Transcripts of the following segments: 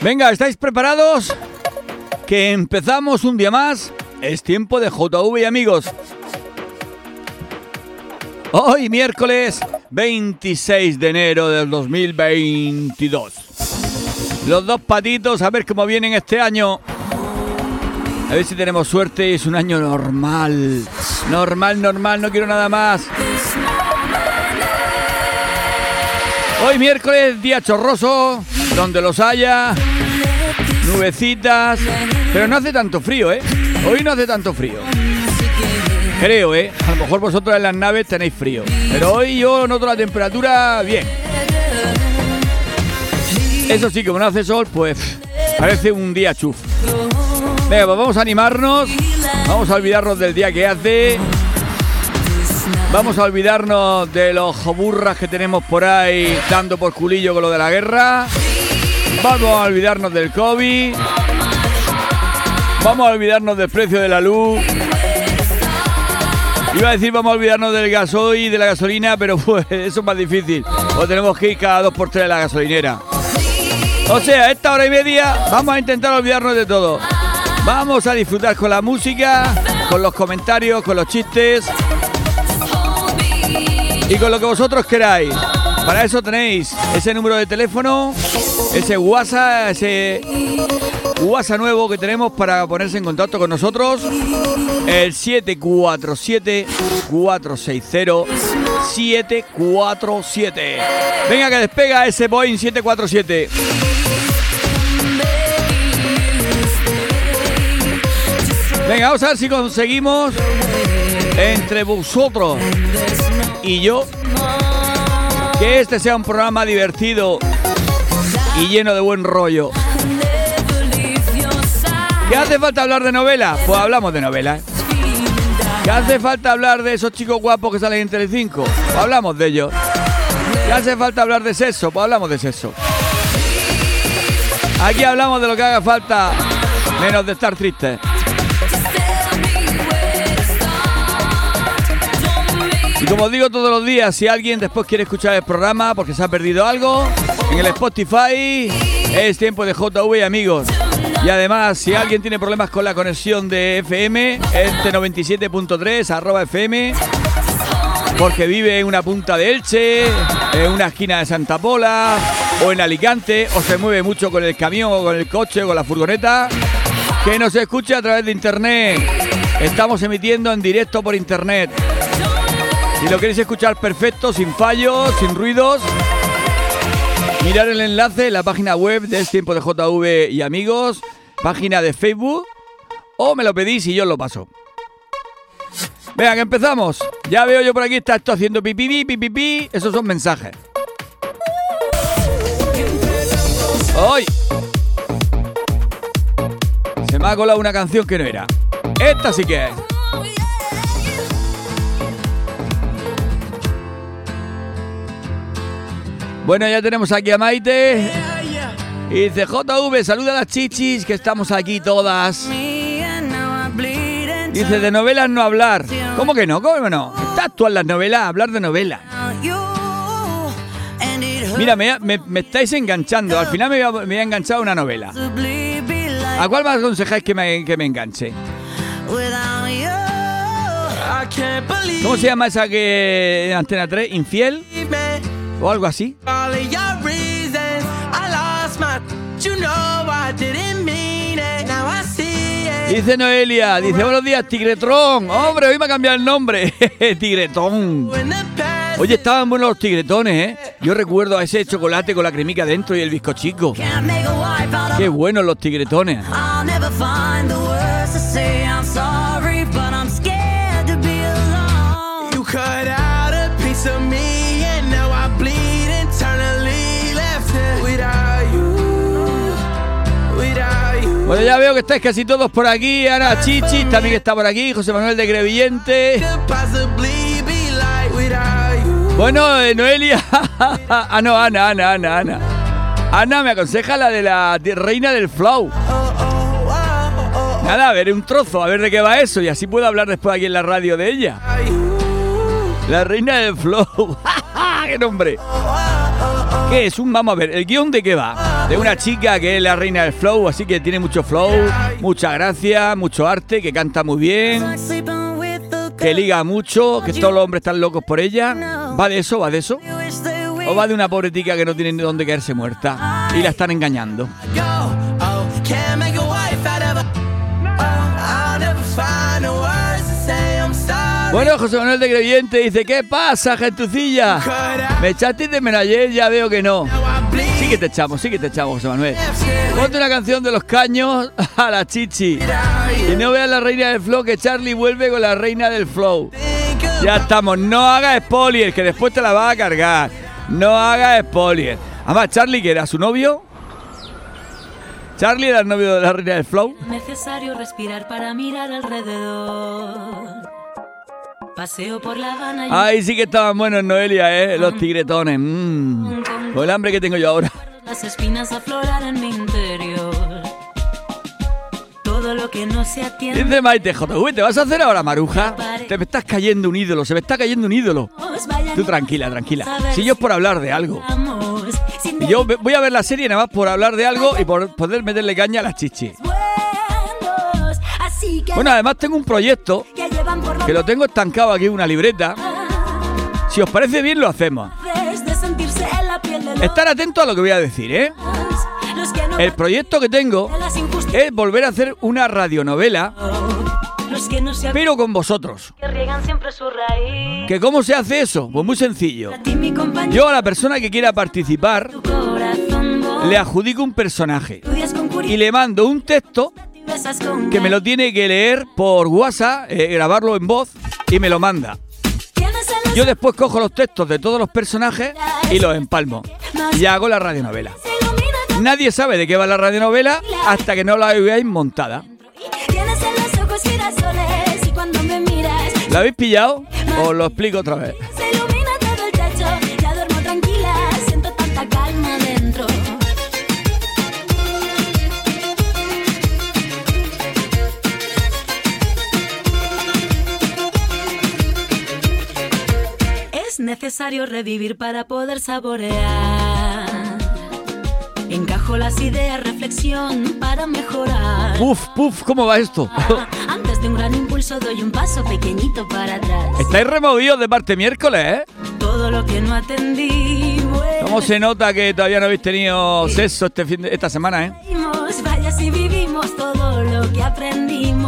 Venga, ¿estáis preparados? Que empezamos un día más. Es tiempo de JV amigos. Hoy miércoles 26 de enero del 2022. Los dos patitos, a ver cómo vienen este año. A ver si tenemos suerte. Es un año normal. Normal, normal, no quiero nada más. Hoy miércoles, día chorroso, donde los haya, nubecitas, pero no hace tanto frío, ¿eh? Hoy no hace tanto frío. Creo, ¿eh? A lo mejor vosotros en las naves tenéis frío, pero hoy yo noto la temperatura bien. Eso sí, como no hace sol, pues parece un día chuf. Venga, pues vamos a animarnos, vamos a olvidarnos del día que hace Vamos a olvidarnos de los joburras que tenemos por ahí dando por culillo con lo de la guerra. Vamos a olvidarnos del COVID. Vamos a olvidarnos del precio de la luz. Iba a decir vamos a olvidarnos del gasoil de la gasolina, pero pues eso es más difícil. O tenemos que ir cada dos por tres a la gasolinera. O sea, esta hora y media vamos a intentar olvidarnos de todo. Vamos a disfrutar con la música, con los comentarios, con los chistes y con lo que vosotros queráis. Para eso tenéis ese número de teléfono, ese WhatsApp, ese WhatsApp nuevo que tenemos para ponerse en contacto con nosotros. El 747-460-747. Venga que despega ese Boeing 747. Venga, vamos a ver si conseguimos entre vosotros y yo que este sea un programa divertido y lleno de buen rollo. ¿Qué hace falta hablar de novela? Pues hablamos de novela. ¿Qué hace falta hablar de esos chicos guapos que salen en Telecinco? Pues hablamos de ellos. ¿Qué hace falta hablar de sexo? Pues hablamos de sexo. Aquí hablamos de lo que haga falta, menos de estar tristes. Y como digo todos los días, si alguien después quiere escuchar el programa porque se ha perdido algo, en el Spotify es tiempo de JV amigos. Y además, si alguien tiene problemas con la conexión de FM, este 97.3, arroba FM, porque vive en una punta de Elche, en una esquina de Santa Pola, o en Alicante, o se mueve mucho con el camión, o con el coche, o con la furgoneta, que nos escuche a través de internet. Estamos emitiendo en directo por internet. Si lo queréis escuchar perfecto, sin fallos, sin ruidos, mirar el enlace en la página web de Es Tiempo de JV y Amigos, página de Facebook, o me lo pedís y yo os lo paso. Venga, empezamos. Ya veo yo por aquí, está esto haciendo pipi, pipi, pipi, esos son mensajes. ¡Hoy! Se me ha colado una canción que no era. Esta sí que es. Bueno, ya tenemos aquí a Maite. Y dice, JV, saluda a las chichis, que estamos aquí todas. Dice, de novelas no hablar. ¿Cómo que no? ¿Cómo no? Estás tú en las novelas, hablar de novelas. Mira, me, me, estáis enganchando. Al final me voy, a, enganchar a una novela. ¿A cuál me aconsejáis que me, que me enganche? ¿Cómo se llama esa que en Antena 3? ¿Infiel? O algo así. Dice Noelia, dice buenos días, Tigretón. Hombre, hoy me ha cambiado el nombre. Tigretón. Oye, estaban buenos los tigretones, ¿eh? Yo recuerdo a ese chocolate con la cremica dentro y el bizcochico. Qué buenos los tigretones. Bueno, ya veo que estáis casi todos por aquí. Ahora Chichi también está por aquí. José Manuel de Grevillente. Bueno, eh, Noelia. ah, no, Ana, Ana, Ana, Ana. Ana me aconseja la de la reina del flow. Nada, a ver, un trozo, a ver de qué va eso. Y así puedo hablar después aquí en la radio de ella. La reina del flow. ¡Qué nombre! ¿Qué es un? Vamos a ver, ¿el guion de qué va? De una chica que es la reina del flow, así que tiene mucho flow, mucha gracia, mucho arte, que canta muy bien, que liga mucho, que todos los hombres están locos por ella. ¿Va de eso? ¿Va de eso? ¿O va de una pobre tica que no tiene ni dónde caerse muerta y la están engañando? Bueno, José Manuel de Creyente dice, ¿qué pasa, gentucilla? ¿Me echaste de menos? Ya veo que no. Sí que te echamos, sí que te echamos, José Manuel. Ponte una canción de los caños a la chichi. Y no veas la reina del flow, que Charlie vuelve con la reina del flow. Ya estamos, no hagas spoiler, que después te la vas a cargar. No hagas spoiler. Además, Charlie, que era su novio, Charlie era el novio de la reina del flow. Necesario respirar para mirar alrededor. Paseo por la Habana y Ay, sí que estaban buenos, Noelia, ¿eh? Los tigretones. Mm. Con el hambre que tengo yo ahora. las espinas aflorar en mi interior. Todo lo que no se atiende. Dice Maite JV, ¿te vas a hacer ahora, Maruja? Te me estás cayendo un ídolo, se me está cayendo un ídolo. Tú tranquila, tranquila. Si yo es por hablar de algo. Y yo voy a ver la serie nada más por hablar de algo y por poder meterle caña a las chichis. Bueno, además tengo un proyecto que lo tengo estancado aquí en una libreta. Si os parece bien, lo hacemos. Estar atentos a lo que voy a decir, ¿eh? El proyecto que tengo es volver a hacer una radionovela, pero con vosotros. que riegan siempre su raíz. ¿Que ¿Cómo se hace eso? Pues muy sencillo. Yo a la persona que quiera participar le adjudico un personaje y le mando un texto que me lo tiene que leer por WhatsApp, eh, grabarlo en voz y me lo manda. Yo después cojo los textos de todos los personajes y los empalmo. Y hago la radionovela. Nadie sabe de qué va la radionovela hasta que no la veáis montada. ¿La habéis pillado? Os lo explico otra vez. Es necesario revivir para poder saborear. Encajo las ideas, reflexión para mejorar. Puf, puf, ¿cómo va esto? Antes de un gran impulso doy un paso pequeñito para atrás. Estáis removidos de parte miércoles, ¿eh? Todo lo que no atendí, bueno, ¿Cómo se nota que todavía no habéis tenido sexo este fin de- esta semana, eh? vaya si vivimos todo lo que aprendimos.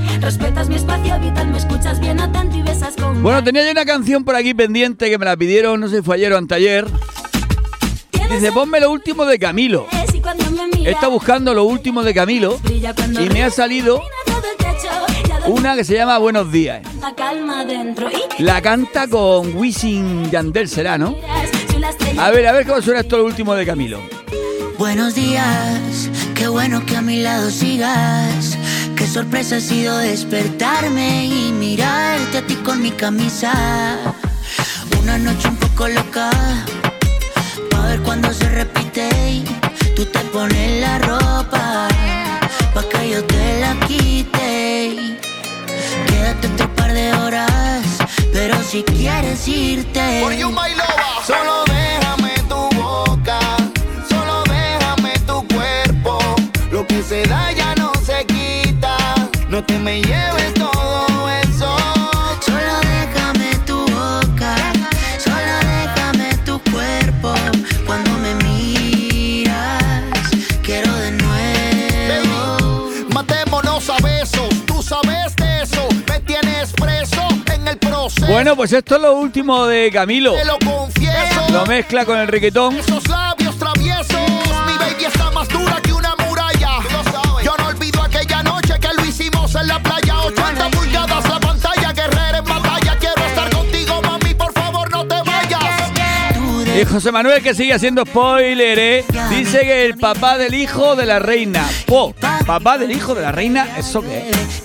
Respetas mi espacio vital, me escuchas bien atento y besas con Bueno, tenía yo una canción por aquí pendiente que me la pidieron, no sé si fue ayer o anteayer. Dice, ponme lo último de Camilo. estado buscando lo último de Camilo y me ha salido una que se llama Buenos Días. la y La canta con Wisin Yandel, será, ¿no? A ver, a ver cómo suena esto lo último de Camilo. Buenos días, qué bueno que a mi lado sigas. Qué sorpresa ha sido despertarme y mirarte a ti con mi camisa. Una noche un poco loca, pa' ver cuando se repite. y Tú te pones la ropa, pa' que yo te la quite. Quédate otro par de horas, pero si quieres irte. For you, my lover. Solo Te me lleves todo eso. Solo déjame tu boca, solo déjame tu cuerpo. Cuando me miras, quiero de nuevo. Matémonos a besos, tú sabes de eso. Me tienes preso en el proceso. Bueno, pues esto es lo último de Camilo. te lo confieso. Lo mezcla con el reggaetón. Esos labios traviesos, mi baby está más dura que una en la playa. 80 pulgadas la pantalla, guerrera en batalla. Quiero estar contigo, mami, por favor no te vayas. Y José Manuel, que sigue haciendo spoiler, ¿eh? dice que el papá del hijo de la reina. Po, papá del hijo de la reina, ¿eso qué es?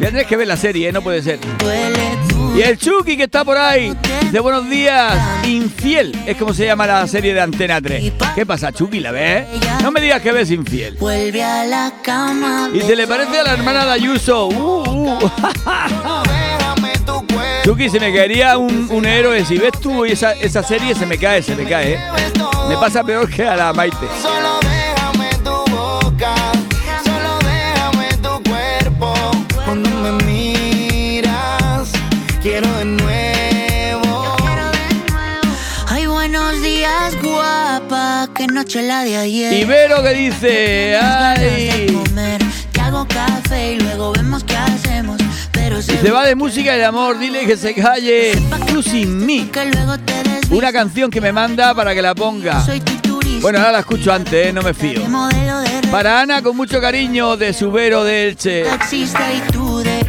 Ya tenés que ver la serie, ¿eh? no puede ser. Y el Chucky que está por ahí. De buenos días. Infiel es como se llama la serie de Antena 3. ¿Qué pasa, Chucky? ¿La ves? No me digas que ves Infiel. Vuelve a la cama. Y se le parece a la hermana de Ayuso. Uh, uh. Chucky, se me caería un, un, héroe. Si ves tú esa, esa serie, se me cae, se me cae. ¿eh? Me pasa peor que a la Maite. Solo déjame tu boca, solo déjame tu cuerpo. Cuando me quiero de nuevo. Ay, buenos días, guapa. Qué noche la de ayer. Ibero que dice, ay. Te hago café y luego vemos qué hacemos. Pero Y se va de música y de amor, dile que se calle. Tú sin mí. Que luego te desvíes. Una canción que me manda para que la ponga. Bueno, ahora la escucho antes, ¿eh? no me fío. de. Para Ana, con mucho cariño, de Subero de Elche.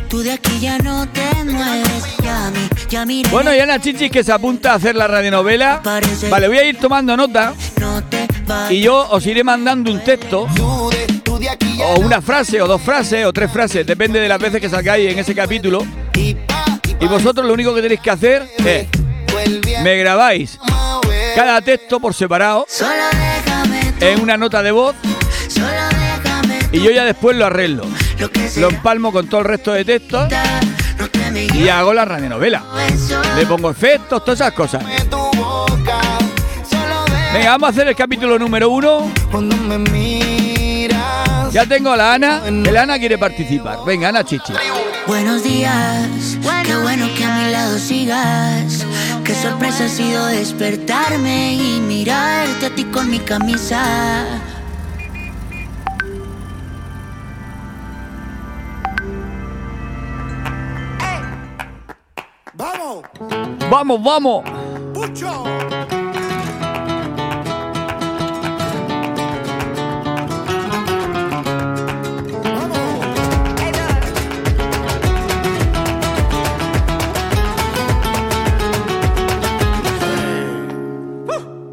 Tú de, aquí ya no te mueves. Ya mi, ya miré. Bueno, y Ana Chichis que se apunta a hacer la radionovela. Vale, voy a ir tomando nota y yo os iré mandando un texto o una frase o dos frases o tres frases, depende de las veces que salgáis en ese capítulo. y vosotros lo único que tenéis que hacer es, me grabáis cada texto por separado en una nota de voz y yo ya después lo arreglo. Lo empalmo con todo el resto de textos y hago la radionovela. Le pongo efectos, todas esas cosas. Venga, vamos a hacer el capítulo número uno. Ya tengo a la Ana. El Ana quiere participar. Venga, Ana Chichi. Buenos días, qué bueno que a mi lado sigas. Qué sorpresa ha sido despertarme y mirarte a ti con mi camisa. Vamos, Vamos, vamos. pucho.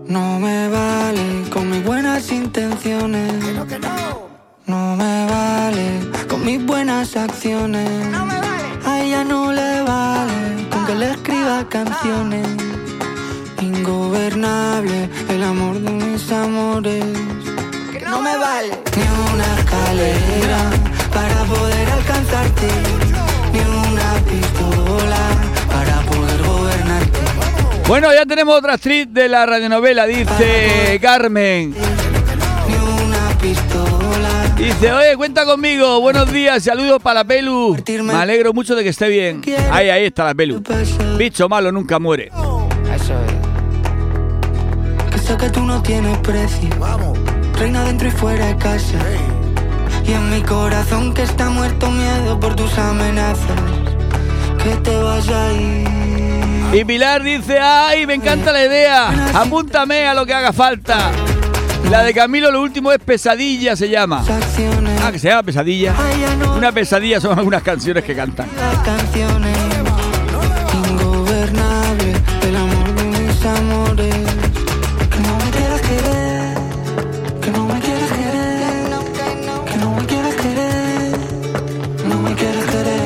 No me vale con mis buenas intenciones. No me vale con mis buenas acciones. A ella no le vale escriba canciones. Ingobernable el amor de mis amores. Que no me vale ni una escalera para poder alcanzarte. Ni una pistola para poder gobernarte. Bueno, ya tenemos otra actriz de la radionovela, dice Carmen. Dice, oye, cuenta conmigo. Buenos días, saludos para la Pelu. Me alegro mucho de que esté bien. Ahí, ahí está la Pelu. Bicho malo nunca muere. Eso es. Que sé que tú no tienes precio. Vamos, Reina dentro y fuera de casa. Y en mi corazón que está muerto miedo por tus amenazas. Que te vas a ir. Y Pilar dice, ay, me encanta la idea. Apúntame a lo que haga falta. La de Camilo, lo último es Pesadilla, se llama. Ah, que se llama Pesadilla. Una pesadilla son algunas canciones que cantan. canciones. Ingobernable el amor de mis amores. Que no me quieras querer. Que no me quieras querer. Que no me quieras querer. No me quieras querer.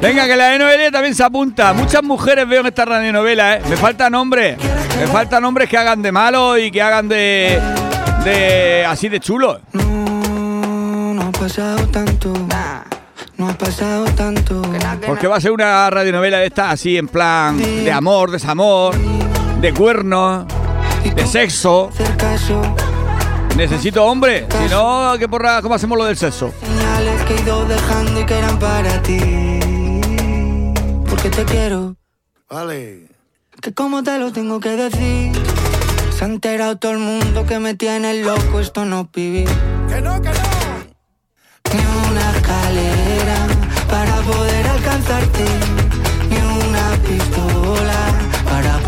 Venga, que la de Noelia también se apunta. Muchas mujeres veo en esta radionovela, ¿eh? Me faltan hombres. Me faltan hombres que hagan de malo y que hagan de. de. así de chulo. No, no ha pasado tanto. No ha pasado tanto. Porque va a ser una radionovela de esta así en plan de amor, desamor, de cuernos, de sexo. Necesito hombre. Si no, ¿qué porra? ¿Cómo hacemos lo del sexo? Señales que he ido dejando y que eran para ti. Porque te quiero. vale. Que como te lo tengo que decir. Se ha enterado todo el mundo que me tiene loco. Esto no es vivir. Que no, que no. Ni una escalera para poder alcanzarte. Ni una pistola para poder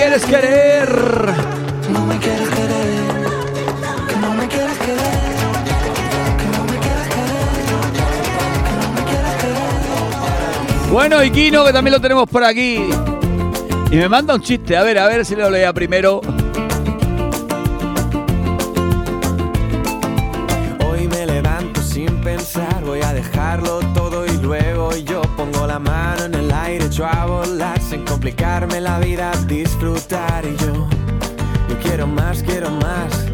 querer, que no me quieres querer. Bueno, y Kino, que también lo tenemos por aquí. Y me manda un chiste. A ver, a ver si lo lea primero. Hoy me levanto sin pensar, voy a dejarlo todo y luego yo pongo la mano en el aire, echo a volar complicarme la vida, disfrutar y yo, yo quiero más, quiero más,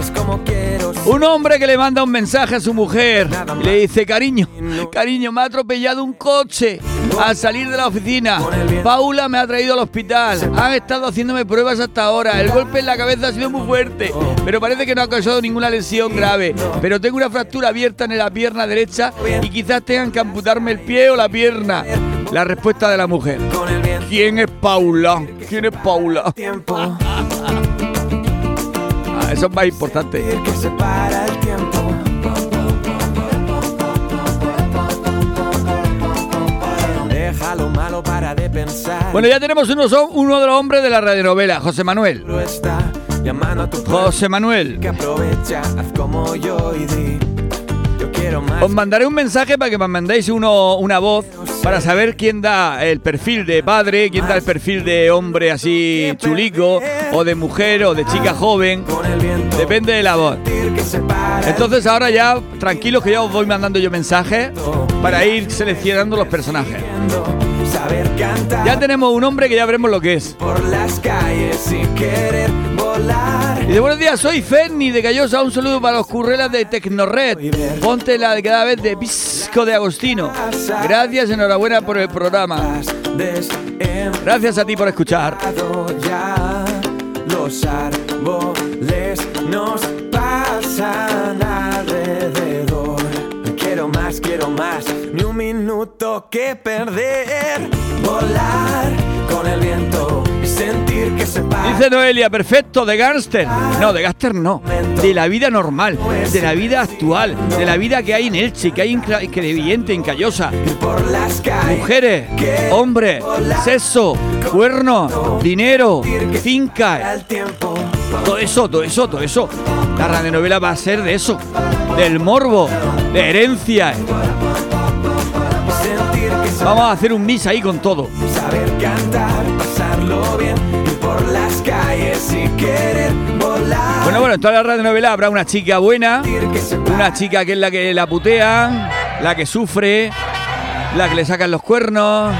es como quiero. Un hombre que le manda un mensaje a su mujer y le dice, cariño, cariño, me ha atropellado un coche al salir de la oficina. Paula me ha traído al hospital. Han estado haciéndome pruebas hasta ahora. El golpe en la cabeza ha sido muy fuerte, pero parece que no ha causado ninguna lesión grave. Pero tengo una fractura abierta en la pierna derecha y quizás tengan que amputarme el pie o la pierna. La respuesta de la mujer. ¿Quién es Paula? ¿Quién es Paula? tiempo, Ah, eso es más importante. para el tiempo. Deja lo malo para de pensar. Bueno, ya tenemos uno, uno de los hombres de la radionovela, José Manuel. José Manuel. que aprovecha, haz como yo y di. Os mandaré un mensaje para que me mandéis uno, una voz para saber quién da el perfil de padre, quién da el perfil de hombre así chulico, o de mujer, o de chica joven. Depende de la voz. Entonces ahora ya, tranquilos que ya os voy mandando yo mensajes para ir seleccionando los personajes. Ya tenemos un hombre que ya veremos lo que es. por las calles sin querer volar. Buenos días, soy Ferni de Callosa. Un saludo para los currelas de Tecnored. Ponte la de cada vez de Pisco de Agostino. Gracias, enhorabuena por el programa. Gracias a ti por escuchar. Los árboles nos pasan alrededor. Quiero más, quiero más. Minuto que perder. Volar con el viento y sentir que se para. Dice Noelia, perfecto, de gánster. No, de gánster no. De la vida normal, de la vida actual, de la vida que hay en Elche, que hay en Crevillente, en Callosa. Mujeres, hombres, sexo, cuernos, dinero, finca. Todo eso, todo eso, todo eso. La radionovela va a ser de eso. Del morbo, de herencia. Vamos a hacer un mix ahí con todo. Saber cantar, pasarlo bien. Ir por las calles sin querer volar. Bueno, bueno, en toda la radionovela habrá una chica buena, una chica que es la que la putean, la que sufre, la que le sacan los cuernos,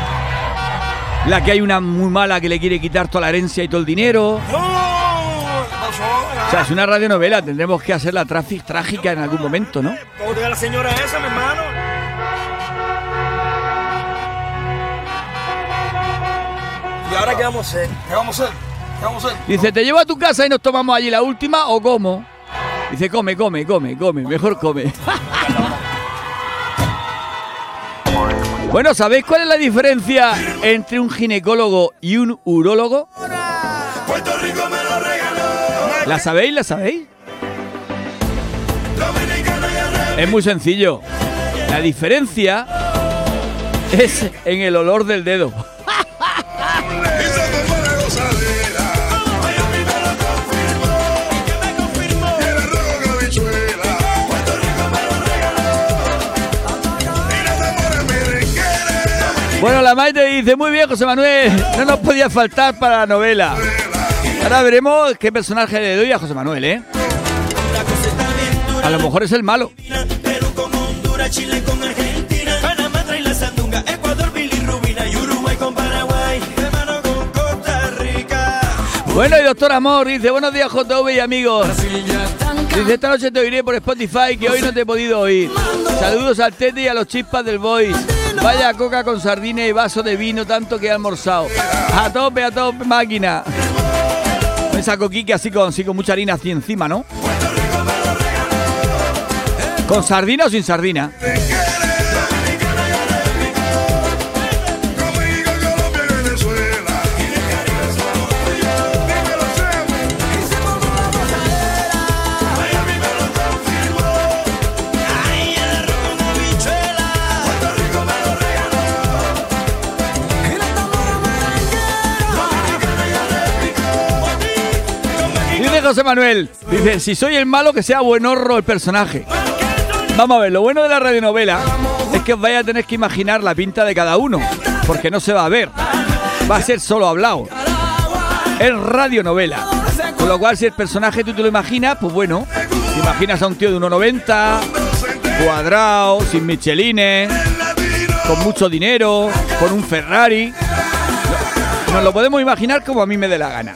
la que hay una muy mala que le quiere quitar toda la herencia y todo el dinero. O sea, es una radionovela, tendremos que hacerla trágica en algún momento, ¿no? ¿Cómo te da la señora esa, mi hermano? Ahora qué vamos a hacer? ¿Qué vamos a hacer? ¿Qué vamos a hacer? Dice, ¿te llevo a tu casa y nos tomamos allí la última o cómo? Dice, come, come, come, come, mejor come. bueno, ¿sabéis cuál es la diferencia entre un ginecólogo y un urólogo? ¿La sabéis? ¿La sabéis? Es muy sencillo. La diferencia es en el olor del dedo. Bueno, la Maite dice, muy bien, José Manuel, no nos podía faltar para la novela. Ahora veremos qué personaje le doy a José Manuel, ¿eh? A lo mejor es el malo. Perú con Honduras, Chile con Argentina, Panamá trae la sandunga, Ecuador bilirrubina y Uruguay con Paraguay, hermano con Costa Rica. Bueno, y doctor Amor dice, buenos días JV y amigos. Dice, esta noche te oiré por Spotify, que hoy no te he podido oír. Saludos al Tete y a los chispas del Voice. Vaya coca con sardina y vaso de vino, tanto que he almorzado. A tope, a tope, máquina. Esa coquique así con, así con mucha harina así encima, ¿no? ¿Con sardina o sin sardina? José Manuel. Dice, si soy el malo, que sea buenorro el personaje. Vamos a ver, lo bueno de la radionovela es que os vais a tener que imaginar la pinta de cada uno, porque no se va a ver. Va a ser solo hablado. Es radionovela. Con lo cual, si el personaje tú te lo imaginas, pues bueno, imaginas a un tío de 1,90, cuadrado, sin michelines, con mucho dinero, con un Ferrari. Nos lo podemos imaginar como a mí me dé la gana.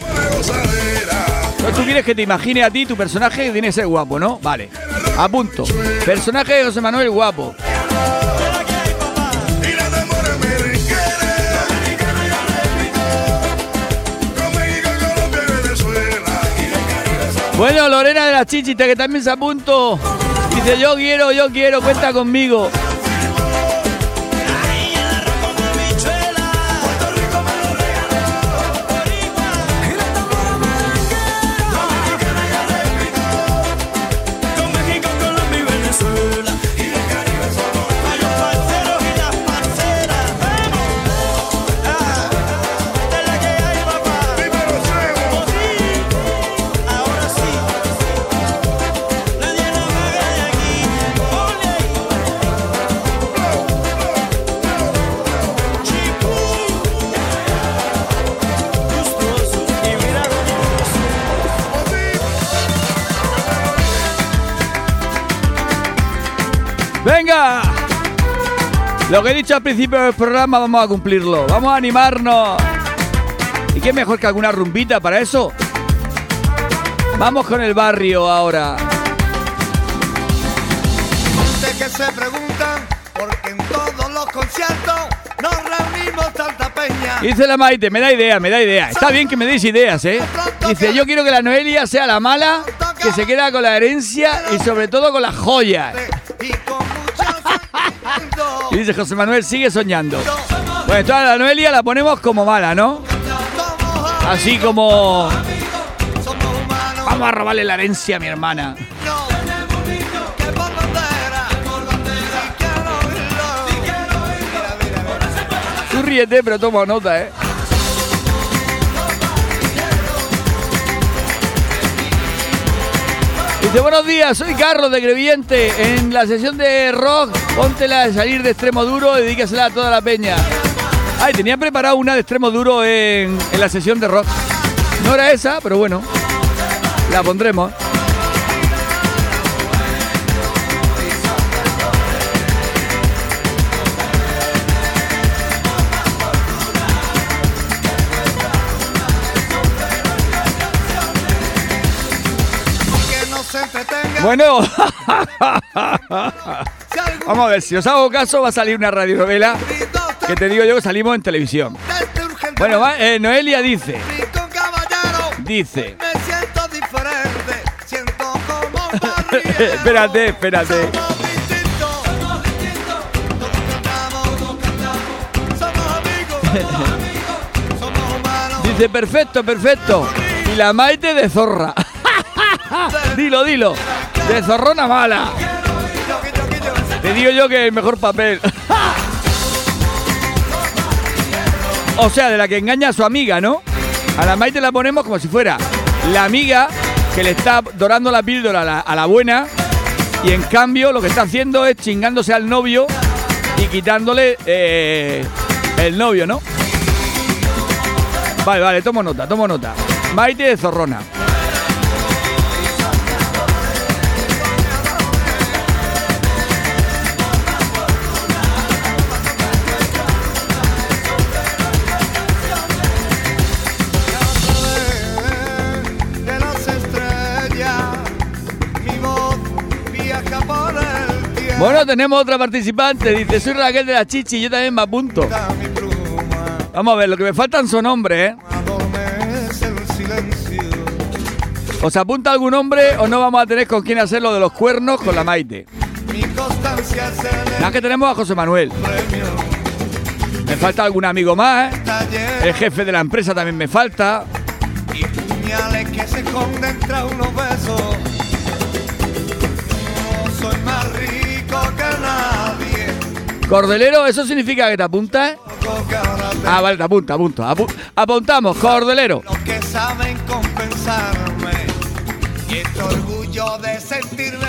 Tú quieres que te imagine a ti tu personaje que tiene que ser guapo, ¿no? Vale. A punto. Personaje de José Manuel guapo. Bueno, Lorena de la Chichita, que también se apunto. Dice, yo quiero, yo quiero, cuenta conmigo. Lo que he dicho al principio del programa vamos a cumplirlo. Vamos a animarnos. ¿Y qué mejor que alguna rumbita para eso? Vamos con el barrio ahora. Gente que se preguntan por qué en todos los conciertos nos reunimos tanta peña. Dice la Maite, me da idea, me da idea. Está bien que me deis ideas, ¿eh? Dice, yo quiero que la Noelia sea la mala, que se queda con la herencia y sobre todo con las joyas. Y dice José Manuel, sigue soñando. Pues entonces a la Noelia la ponemos como mala, ¿no? Así como... Vamos a robarle la herencia a mi hermana. Tú ríete, pero toma nota, ¿eh? Dice, buenos días, soy Carlos de Greviente. En la sesión de rock, póntela de salir de extremo duro y dedícasela a toda la peña. Ay, tenía preparado una de extremo duro en, en la sesión de rock. No era esa, pero bueno, la pondremos. Bueno, vamos a ver, si os hago caso va a salir una radionovela que te digo yo que salimos en televisión. Bueno, va, eh, Noelia dice, dice, espérate, espérate. Dice, perfecto, perfecto. Y la Maite de zorra. dilo, dilo. De zorrona mala. Te digo yo que el mejor papel. o sea, de la que engaña a su amiga, ¿no? A la Maite la ponemos como si fuera la amiga que le está dorando la píldora a la, a la buena y en cambio lo que está haciendo es chingándose al novio y quitándole eh, el novio, ¿no? Vale, vale, tomo nota, tomo nota. Maite de Zorrona. Bueno, tenemos otra participante. Dice, soy Raquel de la Chichi, yo también me apunto. Vamos a ver, lo que me faltan son hombres, ¿eh? ¿Os apunta algún hombre o no vamos a tener con quién hacer lo de los cuernos con la Maite? Nada que tenemos a José Manuel. Me falta algún amigo más, ¿eh? El jefe de la empresa también me falta. y puñales que se esconden tras unos besos. Cordelero, ¿eso significa que te apuntas? Ah, vale, te apunta, apunta. Apu- apuntamos, Cordelero. Los que saben compensarme Siento orgullo de sentirme.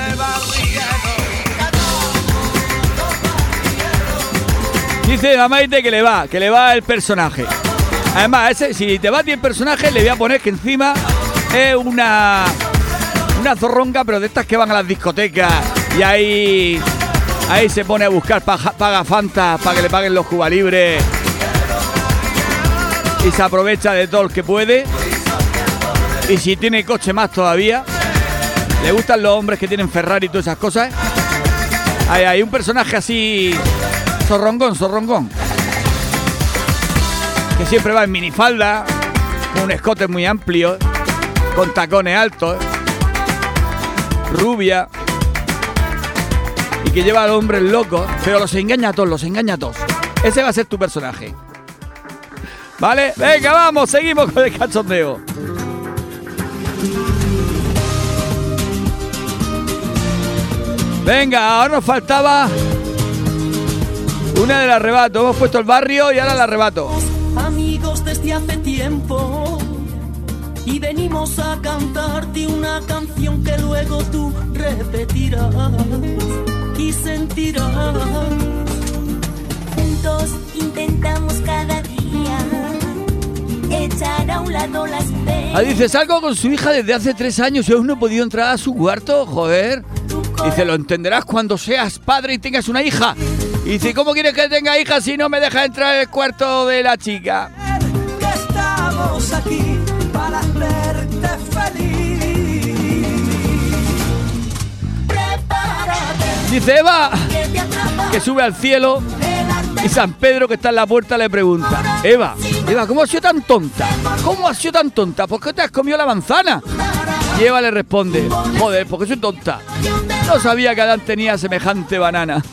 Dice que le va, que le va el personaje. Además, ese, si te va a ti el personaje, le voy a poner que encima es una. Una zorronga, pero de estas que van a las discotecas y ahí. Ahí se pone a buscar paga Fanta para que le paguen los Cuba Libres. Y se aprovecha de todo el que puede. Y si tiene coche más todavía. Le gustan los hombres que tienen Ferrari y todas esas cosas. Hay, hay un personaje así. Zorrongón, zorrongón. Que siempre va en minifalda, con un escote muy amplio, con tacones altos, rubia. Y que lleva a los hombres locos, pero los engaña a todos, los engaña a todos. Ese va a ser tu personaje. ¿Vale? Venga, vamos, seguimos con el cachondeo. Venga, ahora nos faltaba una del arrebato. Hemos puesto el barrio y ahora el arrebato. amigos desde hace tiempo y venimos a cantarte una canción que luego tú repetirás y sentirás. Juntos intentamos cada día echar a un lado las penas. Ah, dice, salgo con su hija desde hace tres años y aún no he podido entrar a su cuarto, joder. Dice, lo entenderás cuando seas padre y tengas una hija. Y dice, ¿cómo quieres que tenga hija si no me deja entrar en el cuarto de la chica? Dice Eva, Que sube al cielo y San Pedro que está en la puerta le pregunta, Eva, Eva, ¿cómo has sido tan tonta? ¿Cómo has sido tan tonta? ¿Por qué te has comido la manzana? Y Eva le responde, joder, porque soy tonta. No sabía que Adán tenía semejante banana.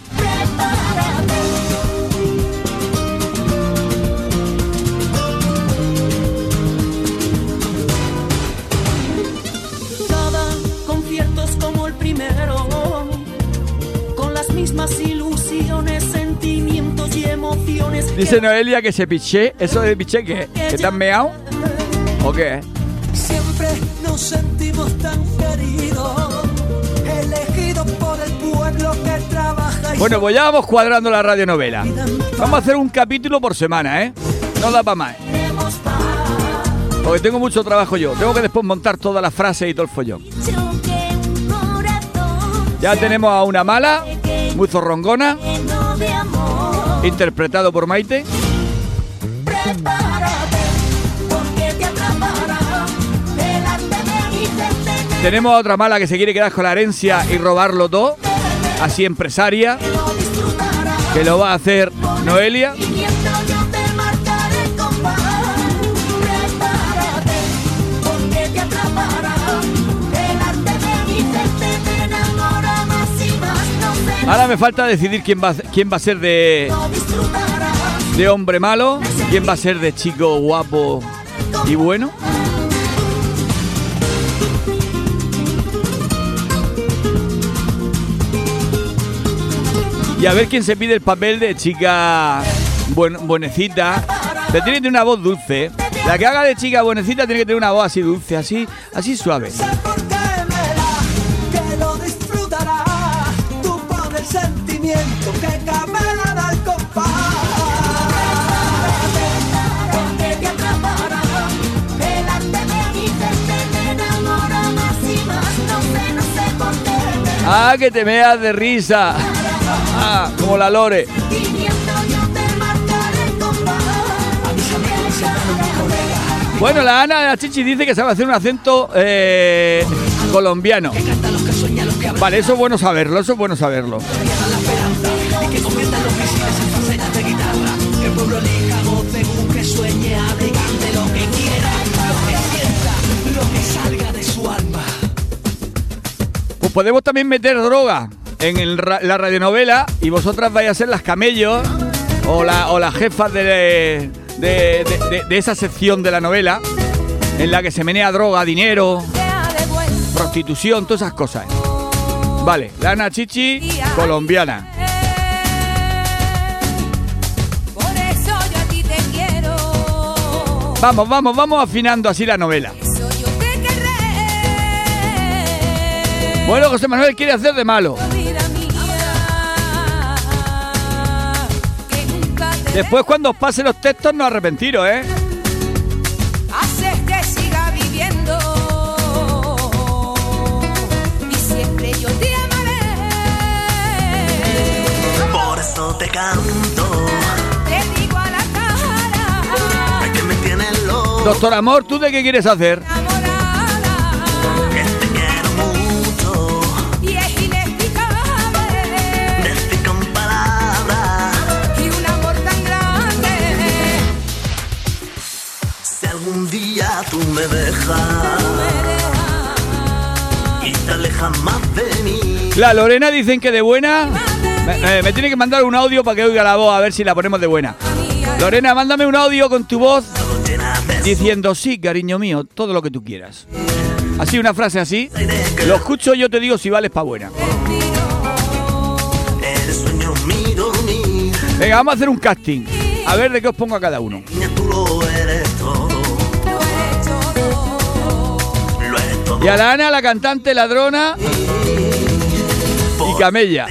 Mismas ilusiones, sentimientos y emociones. Dice Noelia que se piché. ¿Eso de piché qué? ¿Que te han meado? ¿O qué? Siempre nos sentimos tan queridos, elegidos por el pueblo que trabaja y Bueno, pues ya vamos cuadrando la radionovela. Vamos a hacer un capítulo por semana, ¿eh? No da para más. Porque tengo mucho trabajo yo. Tengo que después montar todas las frases y todo el follón. Ya tenemos a una mala, muy zorrongona, interpretado por Maite. Tenemos a otra mala que se quiere quedar con la herencia y robarlo todo. Así empresaria, que lo va a hacer Noelia. Ahora me falta decidir quién va, quién va a ser de, de hombre malo, quién va a ser de chico guapo y bueno. Y a ver quién se pide el papel de chica buen- buenecita. Pero tiene que tener una voz dulce. La que haga de chica buenecita tiene que tener una voz así dulce, así, así suave. Ah, que te meas de risa. Ah, como la Lore. Bueno, la Ana de la Chichi dice que sabe hacer un acento eh, colombiano. Vale, eso es bueno saberlo, eso es bueno saberlo. Podemos también meter droga en el ra- la radionovela y vosotras vais a ser las camellos o, la- o las jefas de, de- de- de- de esa sección de la novela en la que se menea droga, dinero, prostitución, todas esas cosas. Vale, la Ana Chichi, colombiana. Vamos, vamos, vamos afinando así la novela. Bueno, José Manuel quiere hacer de malo. Después cuando os pasen los textos no arrepentiros, ¿eh? haces que siga viviendo y siempre yo te amaré. Por eso te canto, Te digo a la cara, es que me tienes loco, Doctor Amor, ¿tú de qué quieres hacer? Me dejas y te alejas más de mí, La Lorena dicen que de buena. Me, eh, me tiene que mandar un audio para que oiga la voz, a ver si la ponemos de buena. Lorena, mándame un audio con tu voz diciendo sí, cariño mío, todo lo que tú quieras. Así, una frase así. Lo escucho, yo te digo si vales para buena. Venga, vamos a hacer un casting. A ver de qué os pongo a cada uno. Y a la Ana, la cantante ladrona y camella.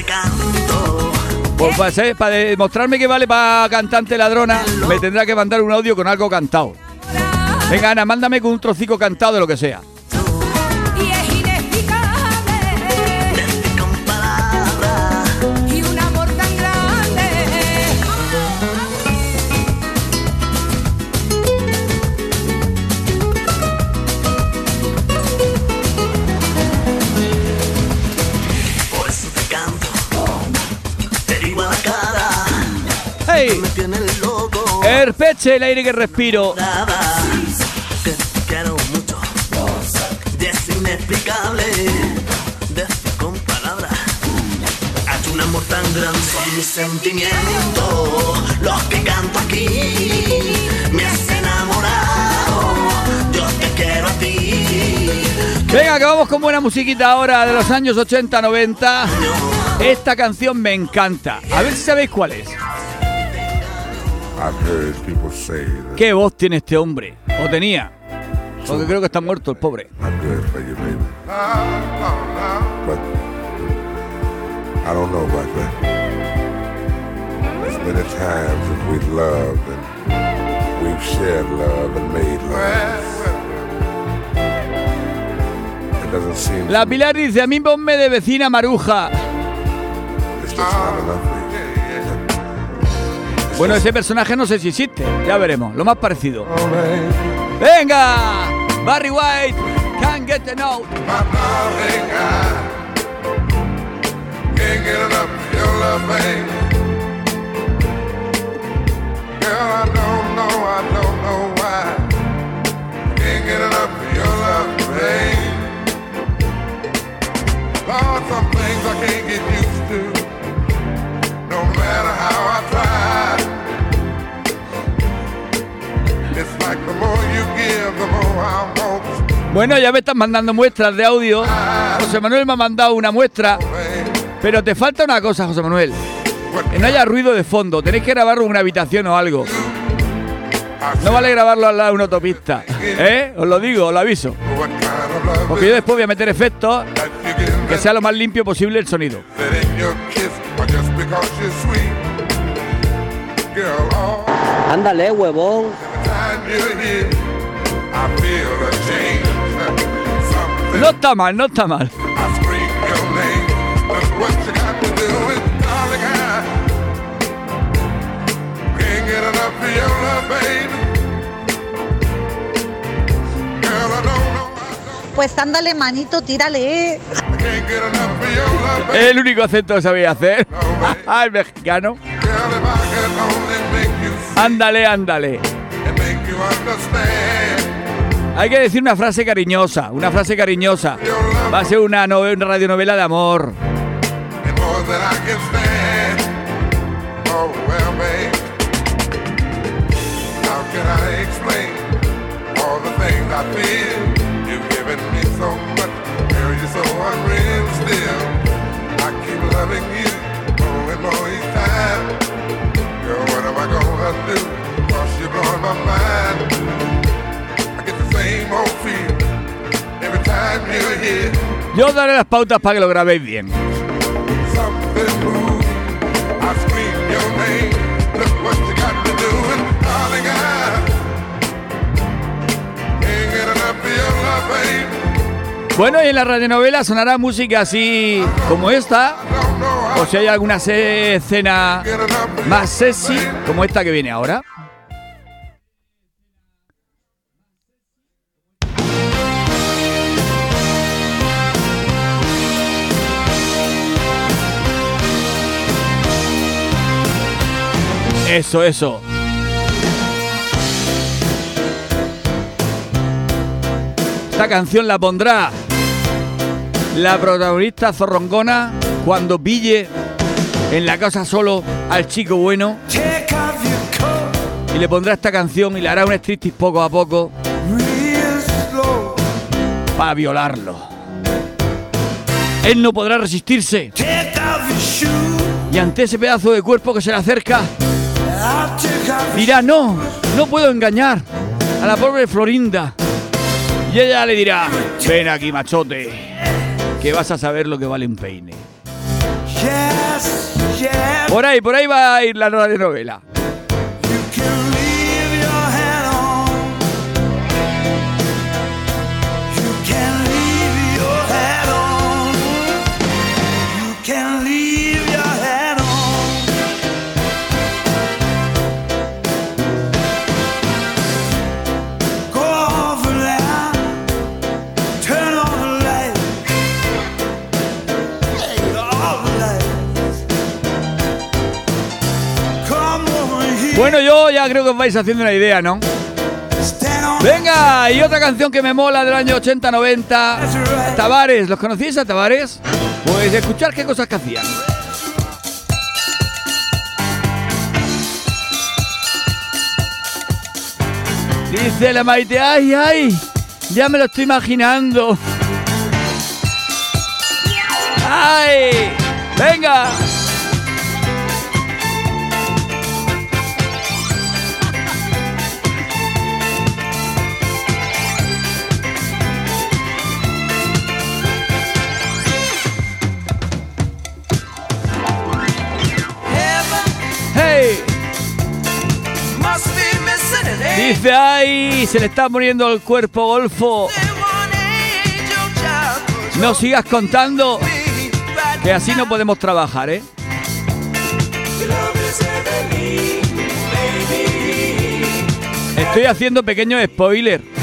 Pues para, para demostrarme que vale para cantante ladrona, me tendrá que mandar un audio con algo cantado. Venga, Ana, mándame con un trocico cantado de lo que sea. Loco. El aire que respiro. Que te quiero un amor tan grande. Son mis sentimientos. Los que canto aquí. Me has enamorado. Yo te quiero a ti. Venga, que vamos con buena musiquita ahora de los años 80-90. Esta canción me encanta. A ver si sabéis cuál es. ¿Qué voz tiene este hombre? O tenía. Porque creo que está muerto el pobre. I don't know about that. There's many times that we've loved and we've shared love and made love. It doesn't seem La Pilar dice, a mí ponme de vecina maruja. it's just not enough. Bueno, ese personaje no sé si existe. Ya veremos. Lo más parecido. ¡Venga! Barry White, can't get the note. Can't get enough your love, baby. Girl, I don't know, I don't know why. Can't get enough your love, baby. Lord, some things I can't get used to. No matter how I try. Bueno, ya me están mandando muestras de audio. José Manuel me ha mandado una muestra. Pero te falta una cosa, José Manuel. Que no haya ruido de fondo. Tenéis que grabarlo en una habitación o algo. No vale grabarlo al lado de una autopista. ¿Eh? Os lo digo, os lo aviso. Porque yo después voy a meter efectos that you give que sea lo más limpio posible el sonido. Ándale, huevón. No está mal, no está mal. Pues ándale, manito, tírale. El único acento que sabía hacer. el mexicano. Ándale, ándale. Hay que decir una frase cariñosa, una frase cariñosa. Va a ser una, una radionovela de amor. Las pautas para que lo grabéis bien. Bueno, y en la radionovela sonará música así como esta. O si hay alguna escena más sexy, como esta que viene ahora. Eso, eso. Esta canción la pondrá la protagonista zorrongona cuando pille en la casa solo al chico bueno y le pondrá esta canción y le hará un striptease poco a poco para violarlo. Él no podrá resistirse y ante ese pedazo de cuerpo que se le acerca Dirá no, no puedo engañar a la pobre Florinda. Y ella le dirá, ven aquí machote, que vas a saber lo que vale un peine. Por ahí, por ahí va a ir la radionovela. Bueno, yo ya creo que os vais haciendo una idea, ¿no? Venga, y otra canción que me mola del año 80-90. Tavares, ¿los conocéis a Tavares? Pues escuchar qué cosas que hacían. Dice la Maite, ay, ay, ya me lo estoy imaginando. ¡Ay! ¡Venga! Dice, ay, se le está muriendo el cuerpo golfo. No sigas contando, que así no podemos trabajar, ¿eh? Estoy haciendo pequeños spoilers.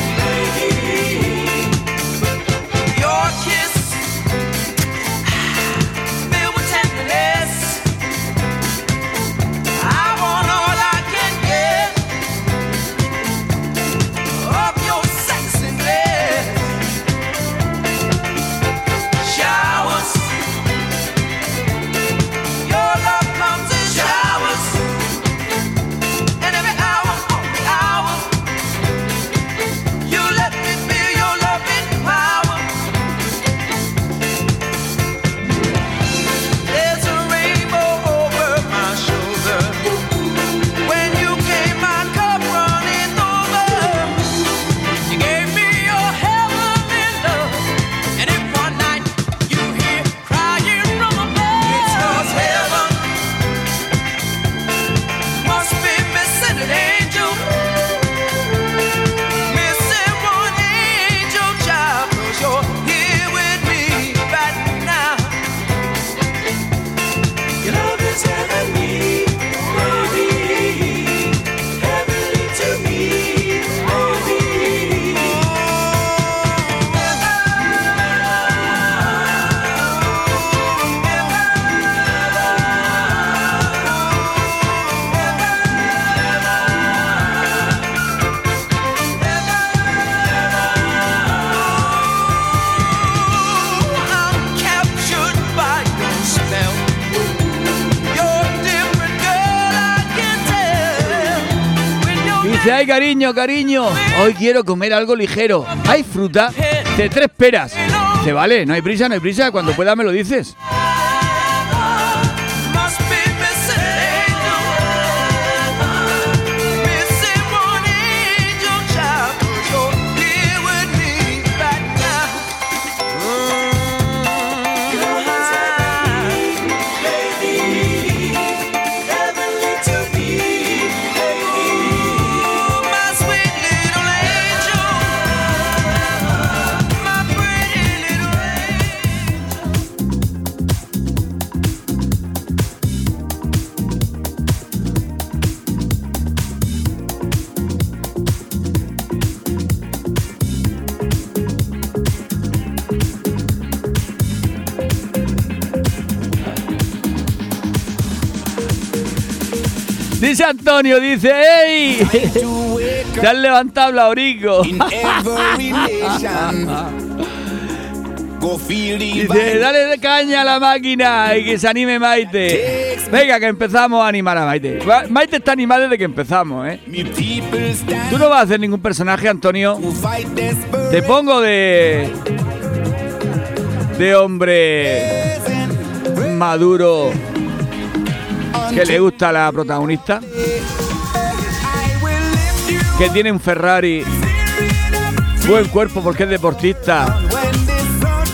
Cariño, cariño, hoy quiero comer algo ligero. ¿Hay fruta? De tres peras. Dice, vale, no hay prisa, no hay prisa, cuando pueda me lo dices. Antonio, dice, ¡Ey! Te has levantado la origo. every nation. Go feel the Dice, dale de caña a la máquina y que se anime Maite. Venga, que empezamos a animar a Maite. Ma- Maite está animada desde que empezamos, ¿eh? Tú no vas a hacer ningún personaje, Antonio. Te pongo de. de hombre maduro que le gusta a la protagonista. Que tiene un Ferrari. Buen cuerpo porque es deportista.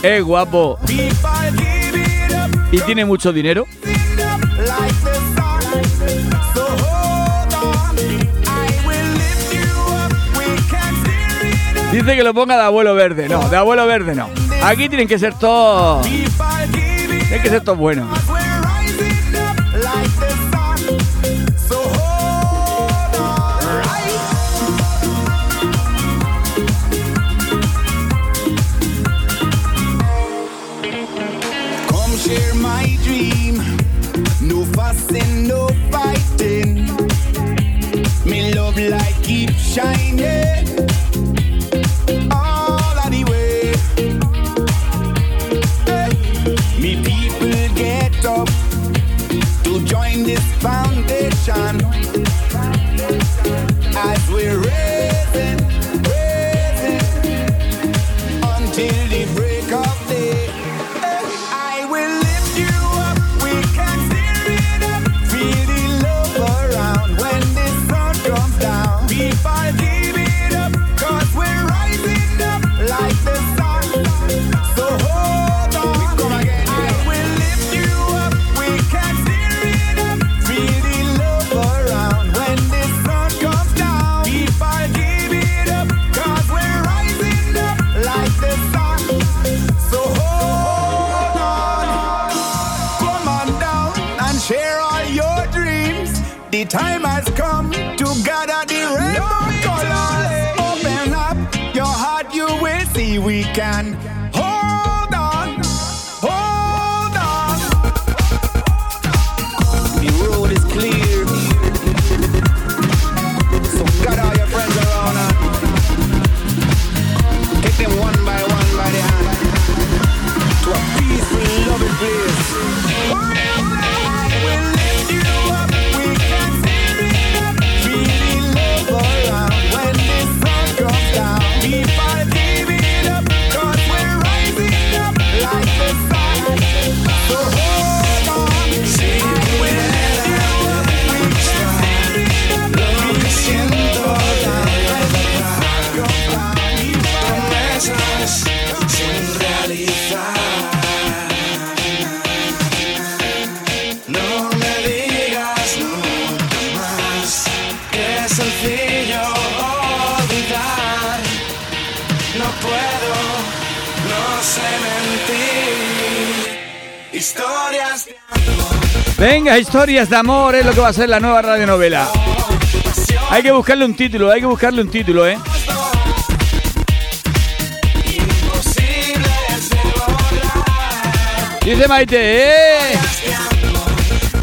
Es guapo. Y tiene mucho dinero. Dice que lo ponga de abuelo verde. No, de abuelo verde no. Aquí tienen que ser todos. Tienen que ser todos buenos. Venga, historias de amor es lo que va a ser la nueva radionovela. Hay que buscarle un título, hay que buscarle un título, ¿eh? Dice Maite, ¡eh!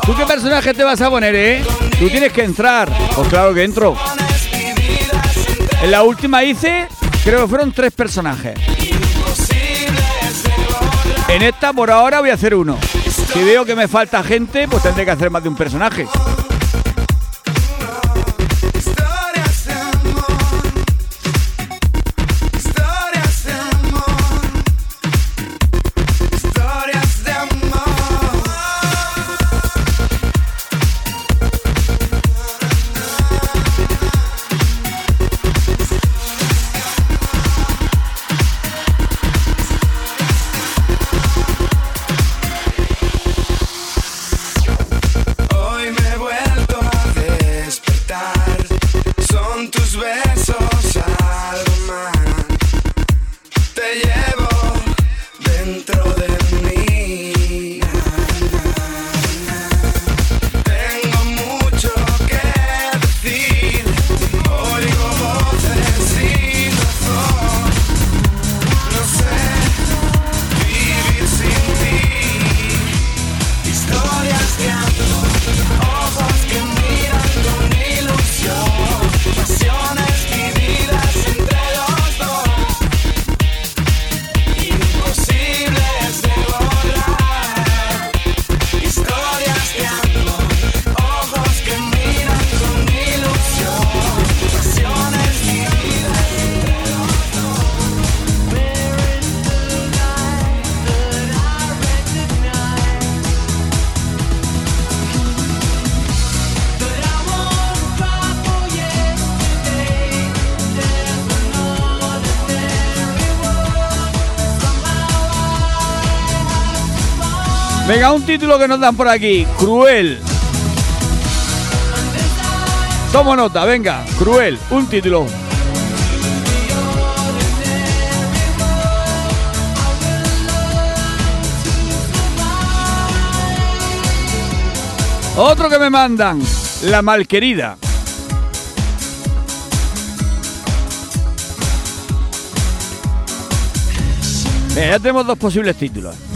¿Tú qué personaje te vas a poner, eh? Tú tienes que entrar. Pues claro que entro. En la última hice, creo que fueron tres personajes. En esta, por ahora, voy a hacer uno. Si veo que me falta gente, pues tendré que hacer más de un personaje. Venga, un título que nos dan por aquí. Cruel. Tomo nota, venga. Cruel. Un título. Otro que me mandan. La malquerida. Venga, ya tenemos dos posibles títulos.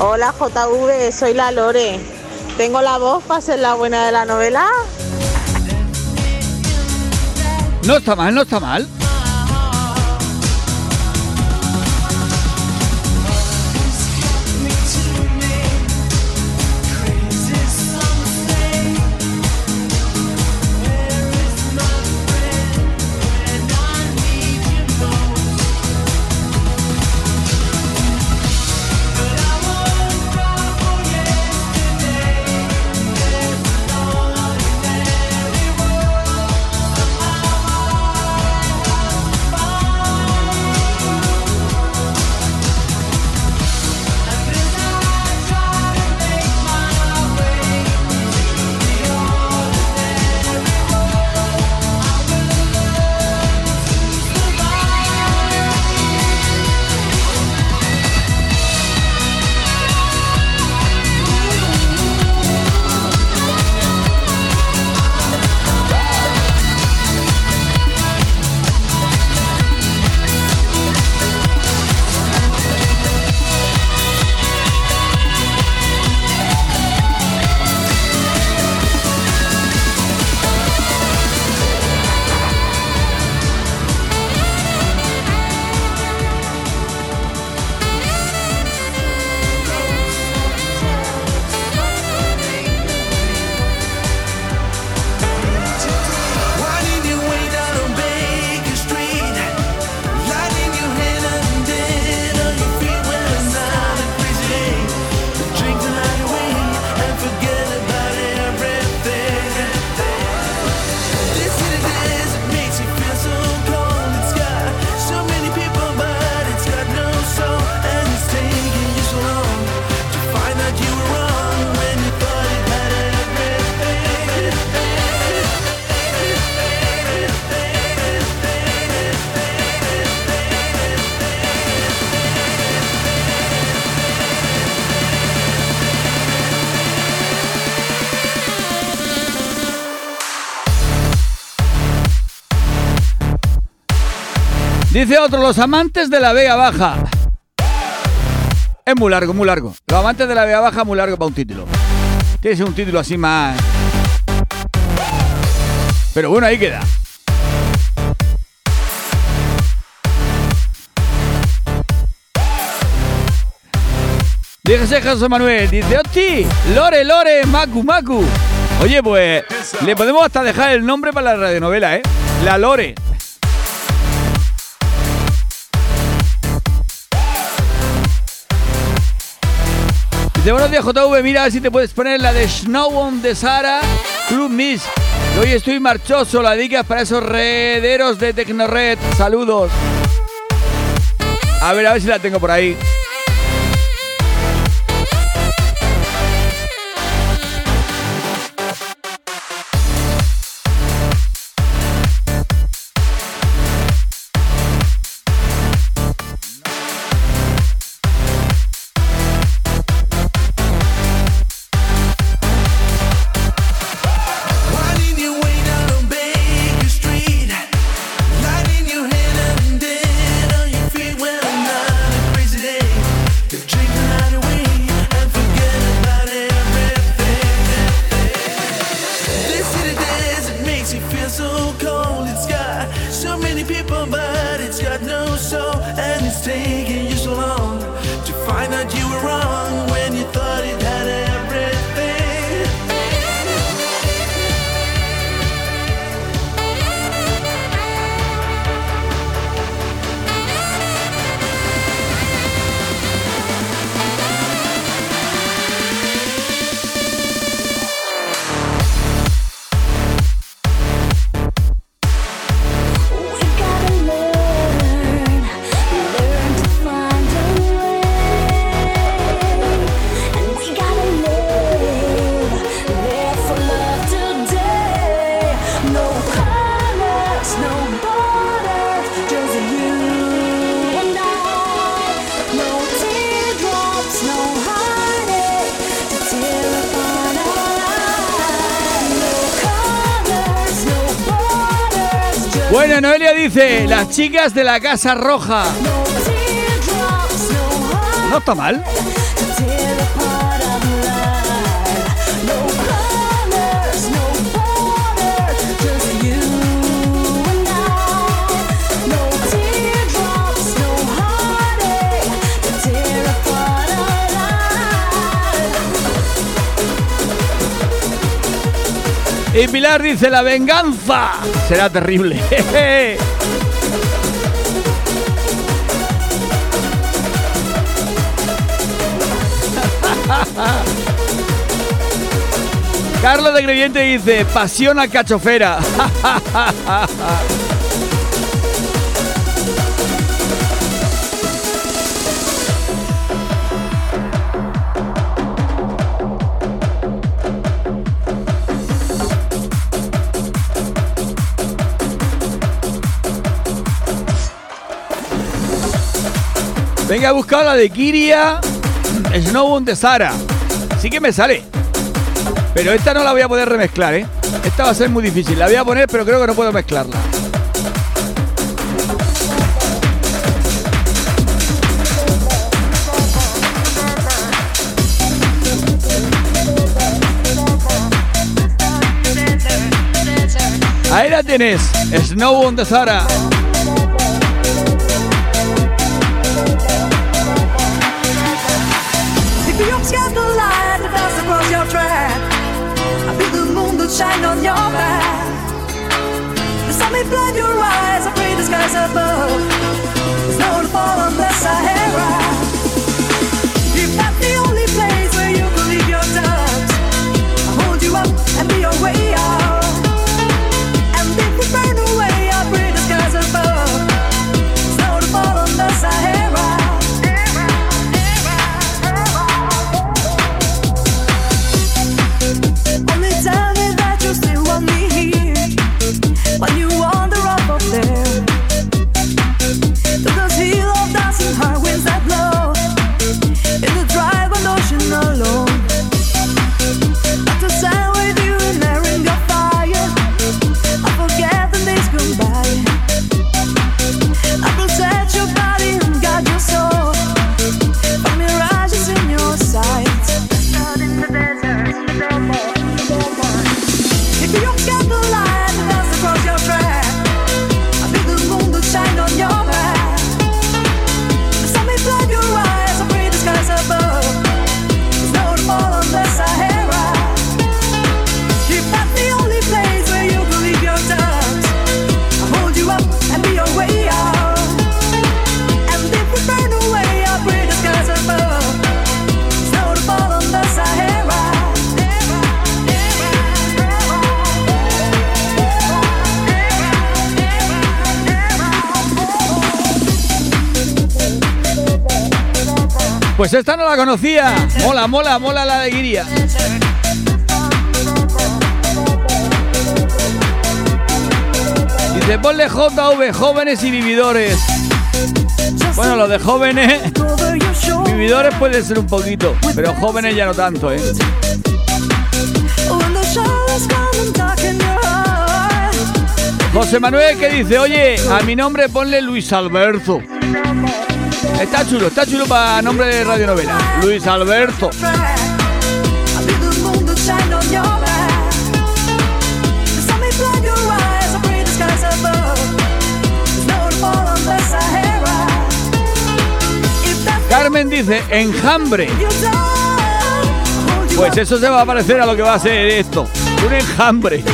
Hola JV, soy la Lore. Tengo la voz para ser la buena de la novela. No está mal, no está mal. Dice otro, los amantes de la Vega Baja. Es muy largo, muy largo. Los amantes de la Vega Baja, muy largo para un título. Tiene que ser un título así más. Pero bueno, ahí queda. Dígase José Manuel, dice, hosti, Lore, Lore, Macu, Macu. Oye, pues le podemos hasta dejar el nombre para la radionovela, ¿eh? La Lore. Dice, buenos días JV, mira si te puedes poner la de Snow on the Sara Club Miss. Hoy estoy marchoso, la dedicas para esos rederos de Tecnored. Saludos. A ver, a ver si la tengo por ahí. Chicas de la Casa Roja. No está mal. Y Pilar dice, la venganza será terrible. Carlos de Creyente dice, pasión a cachofera. Venga a buscar la de Kiria Snowbound de Sara. Sí que me sale. Pero esta no la voy a poder remezclar, ¿eh? Esta va a ser muy difícil. La voy a poner, pero creo que no puedo mezclarla. Ahí la. Snowbound de Sara. If above. There's no to fall on the Sahara. Pues esta no la conocía. Mola, mola, mola la de Guiria. Dice, ponle JV, jóvenes y vividores. Bueno, lo de jóvenes, vividores puede ser un poquito, pero jóvenes ya no tanto, ¿eh? José Manuel que dice, oye, a mi nombre ponle Luis Alberto. Está chulo, está chulo para nombre de radionovela. Luis Alberto. Carmen dice, enjambre. Pues eso se va a parecer a lo que va a ser esto. Un enjambre.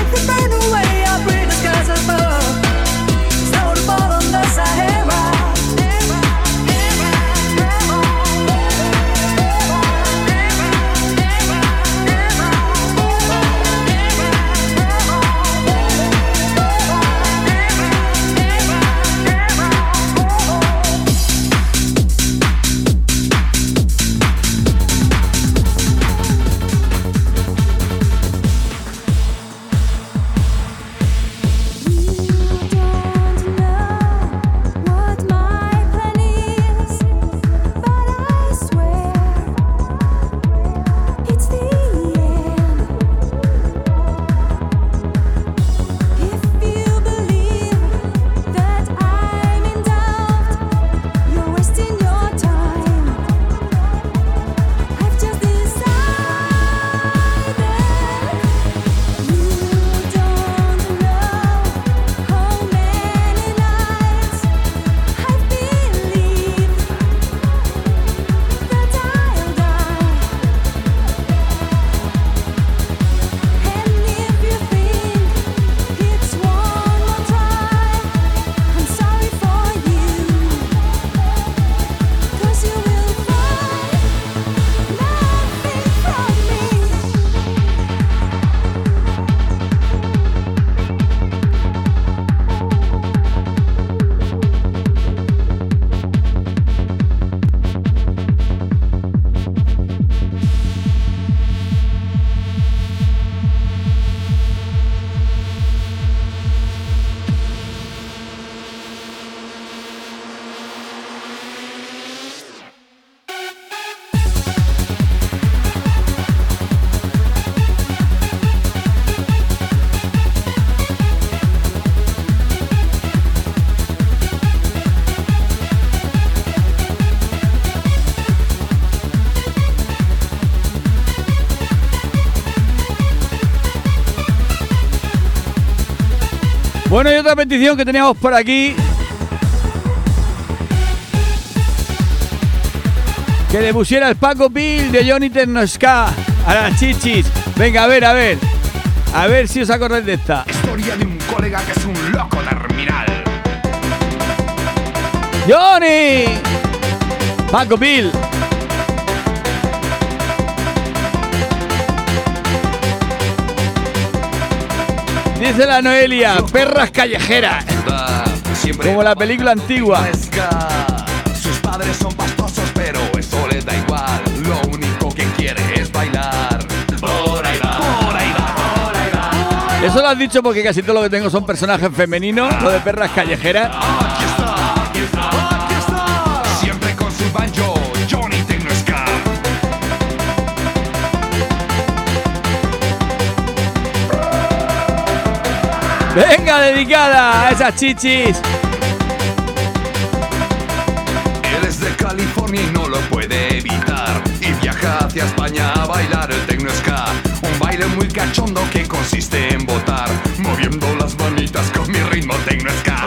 Otra petición que teníamos por aquí. Que le pusiera el Paco Bill de Johnny Ternosca a las chichis. Venga, a ver, a ver. A ver si os acordáis de esta. Historia de un colega que es un loco terminal. ¡Johnny! Paco Bill. Dice la Noelia, perras callejeras. Como la película antigua. Sus padres son pastosos, pero eso les da igual. Lo único que quiere es bailar. Por ahí va, por ahí va, por ahí va. Eso lo has dicho porque casi todo lo que tengo son personajes femeninos, lo de perras callejeras. Venga, dedicada a esas chichis. Él es de California y no lo puede evitar. Y viaja hacia España a bailar el techno ska. Un baile muy cachondo que consiste en botar, moviendo las manitas con mi ritmo techno ska.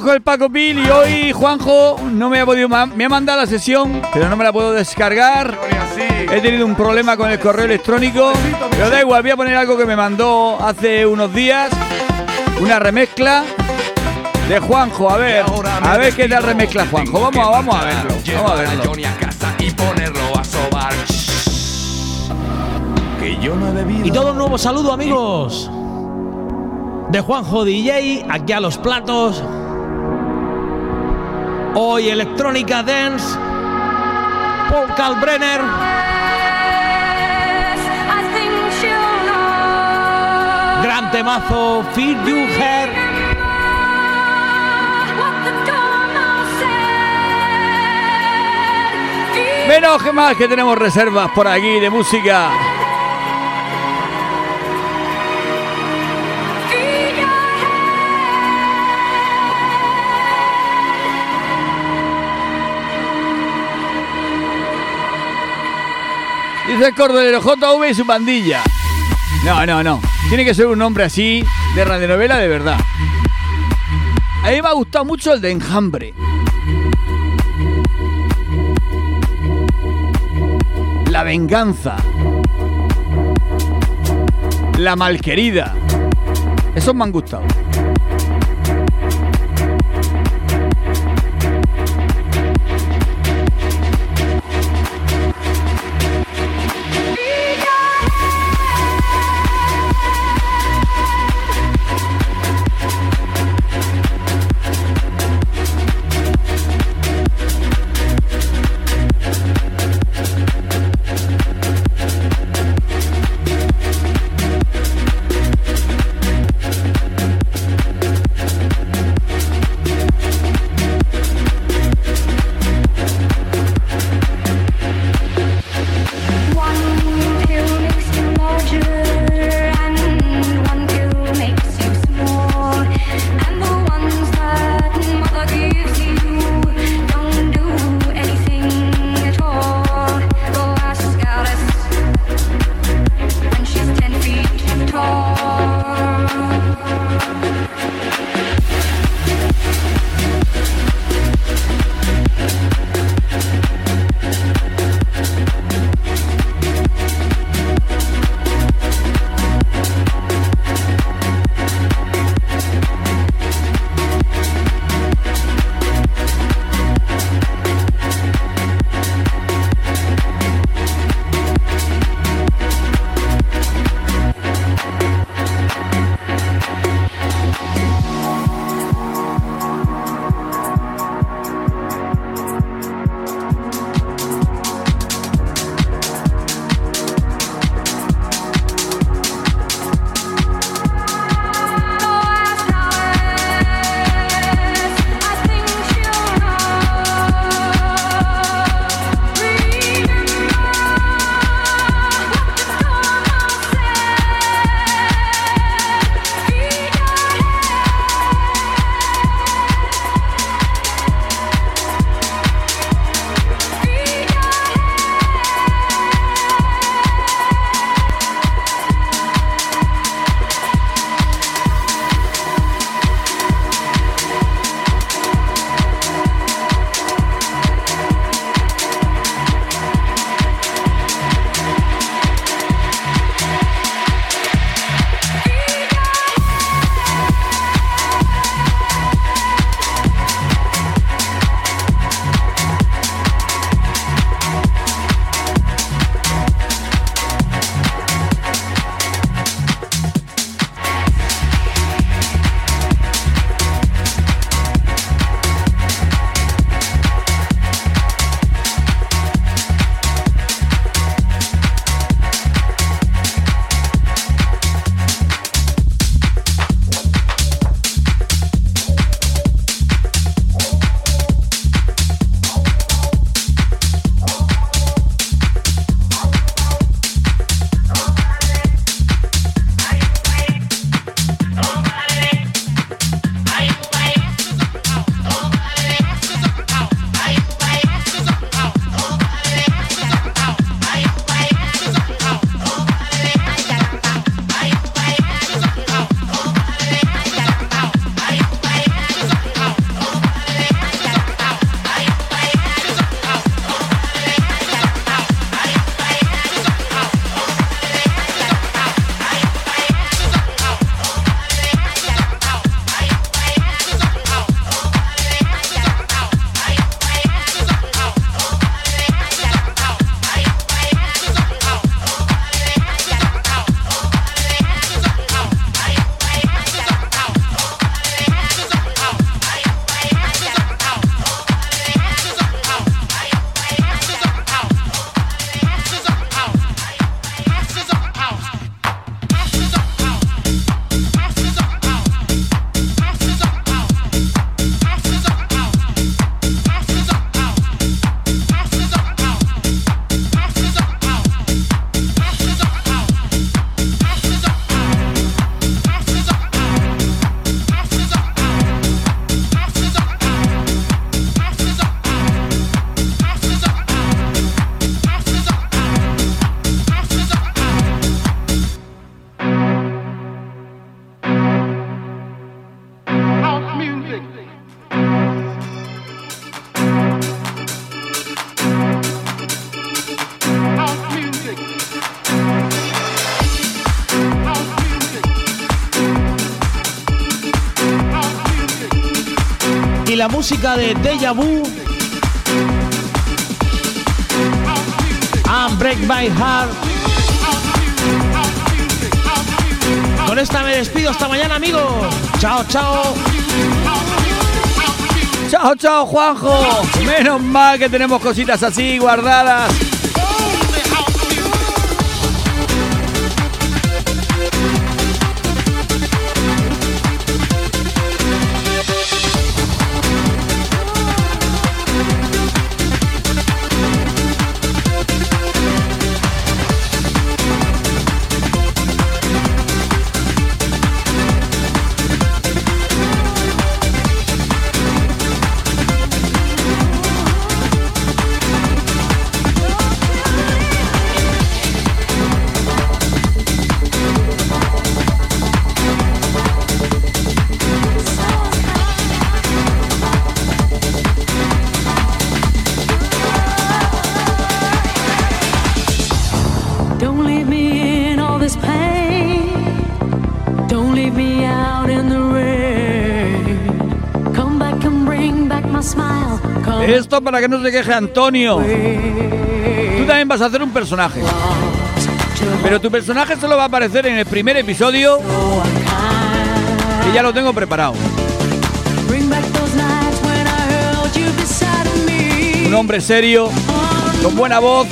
Con el Paco Bill y hoy Juanjo no me ha podido me ha mandado la sesión, pero no me la puedo descargar. He tenido un problema con el correo electrónico, pero da igual, voy a poner algo que me mandó hace unos días, una remezcla de Juanjo, a ver, a ver qué tal remezcla Juanjo. Vamos, a- vamos a verlo, vamos a verlo. Y ponerlo a sobar. Que yo no he bebido. Y todo un nuevo saludo, amigos. De Juanjo DJ, aquí a los platos. Hoy Electrónica Dance. Paul Kalbrenner. Gran temazo, Feed You Hair. Menos que más que tenemos reservas por aquí de música. Dice el cordonero JV y su pandilla. No, no, no. Tiene que ser un nombre así de radionovela de verdad. A mí me ha gustado mucho el de Enjambre. La venganza. La malquerida. Esos me han gustado. Música de Deja Vu. And Break My Heart. Con esta me despido hasta mañana, amigos. Chao, chao. Chao, chao, Juanjo. Menos mal que tenemos cositas así guardadas. Para que no se queje Antonio. Tú también vas a hacer un personaje. Pero tu personaje solo va a aparecer en el primer episodio. Que ya lo tengo preparado. Un hombre serio, con buena voz.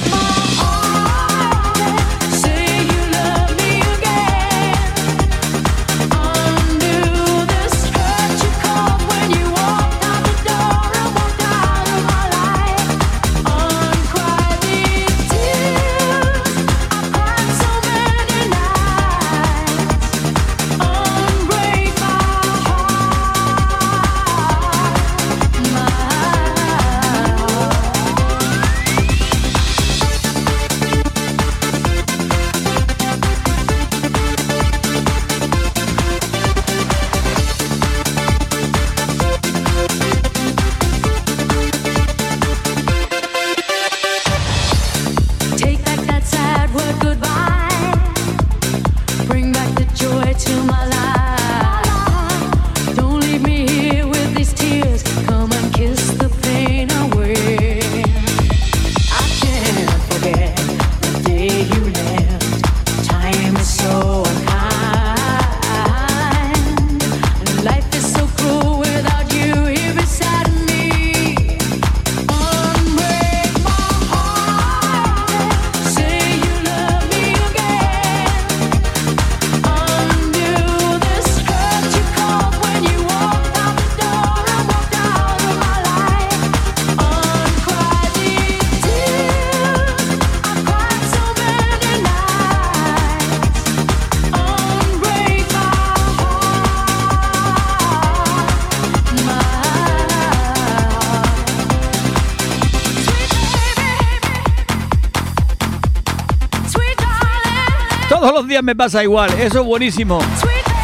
Me pasa igual, eso es buenísimo.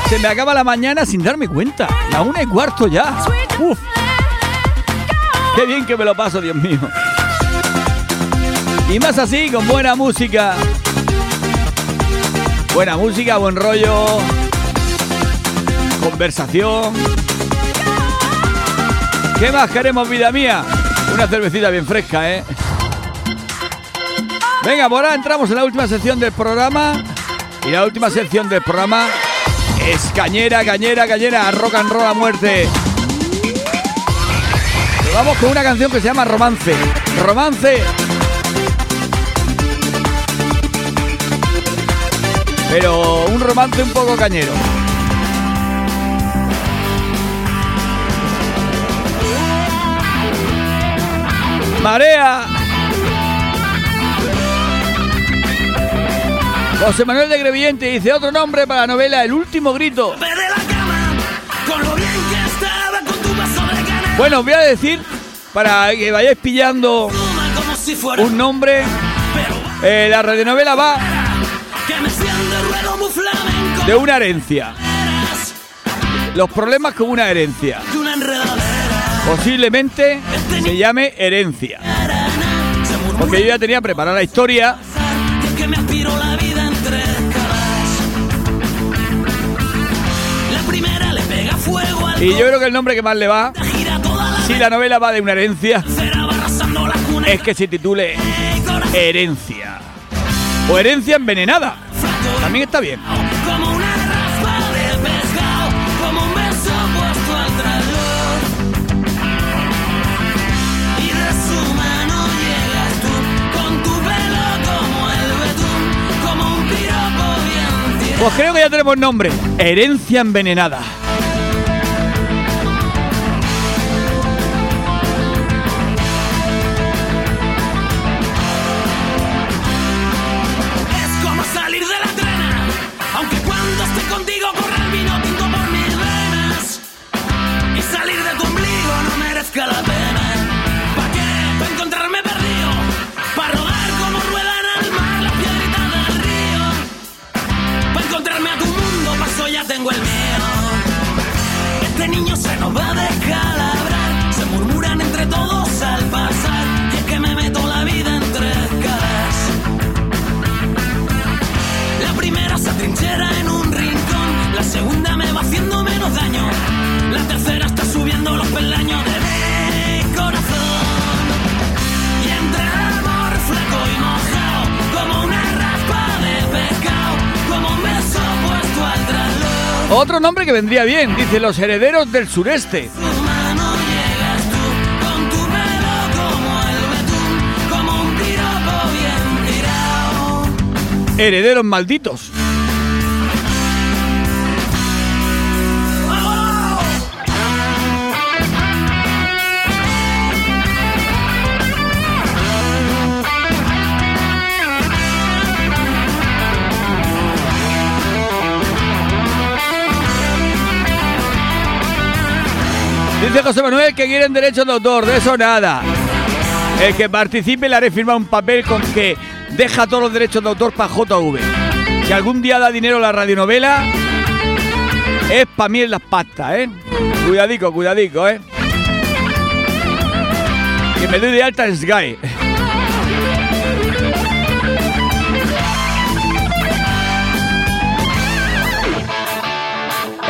Se me acaba la mañana sin darme cuenta. La una y cuarto ya. Uf. Qué bien que me lo paso, Dios mío. Y más así, con buena música. Buena música, buen rollo. Conversación. ¿Qué más queremos, vida mía? Una cervecita bien fresca, ¿eh? Venga, por ahora entramos en la última sección del programa. Y la última sección del programa es cañera, cañera, cañera, rock and roll a muerte. Vamos con una canción que se llama Romance. Romance. Pero un romance un poco cañero. Marea. José Manuel de Grevillente dice otro nombre para la novela El último grito. Bueno, os voy a decir, para que vayáis pillando un nombre, eh, la radionovela va de una herencia. Los problemas con una herencia. Posiblemente se llame herencia. Porque yo ya tenía preparada la historia y yo creo que el nombre que más le va Si la novela va de una herencia, es que se titule Herencia. O Herencia envenenada. También está bien. Pues creo que ya tenemos nombre. Herencia envenenada. Otro nombre que vendría bien, dice los herederos del sureste. Con tu Dice José Manuel que quieren derechos de autor, de eso nada. El que participe le haré firmar un papel con que deja todos los derechos de autor para JV. Si algún día da dinero a la radionovela, es para mí en las pastas, ¿eh? Cuidadico, cuidadico, ¿eh? Que me doy de alta en Sky.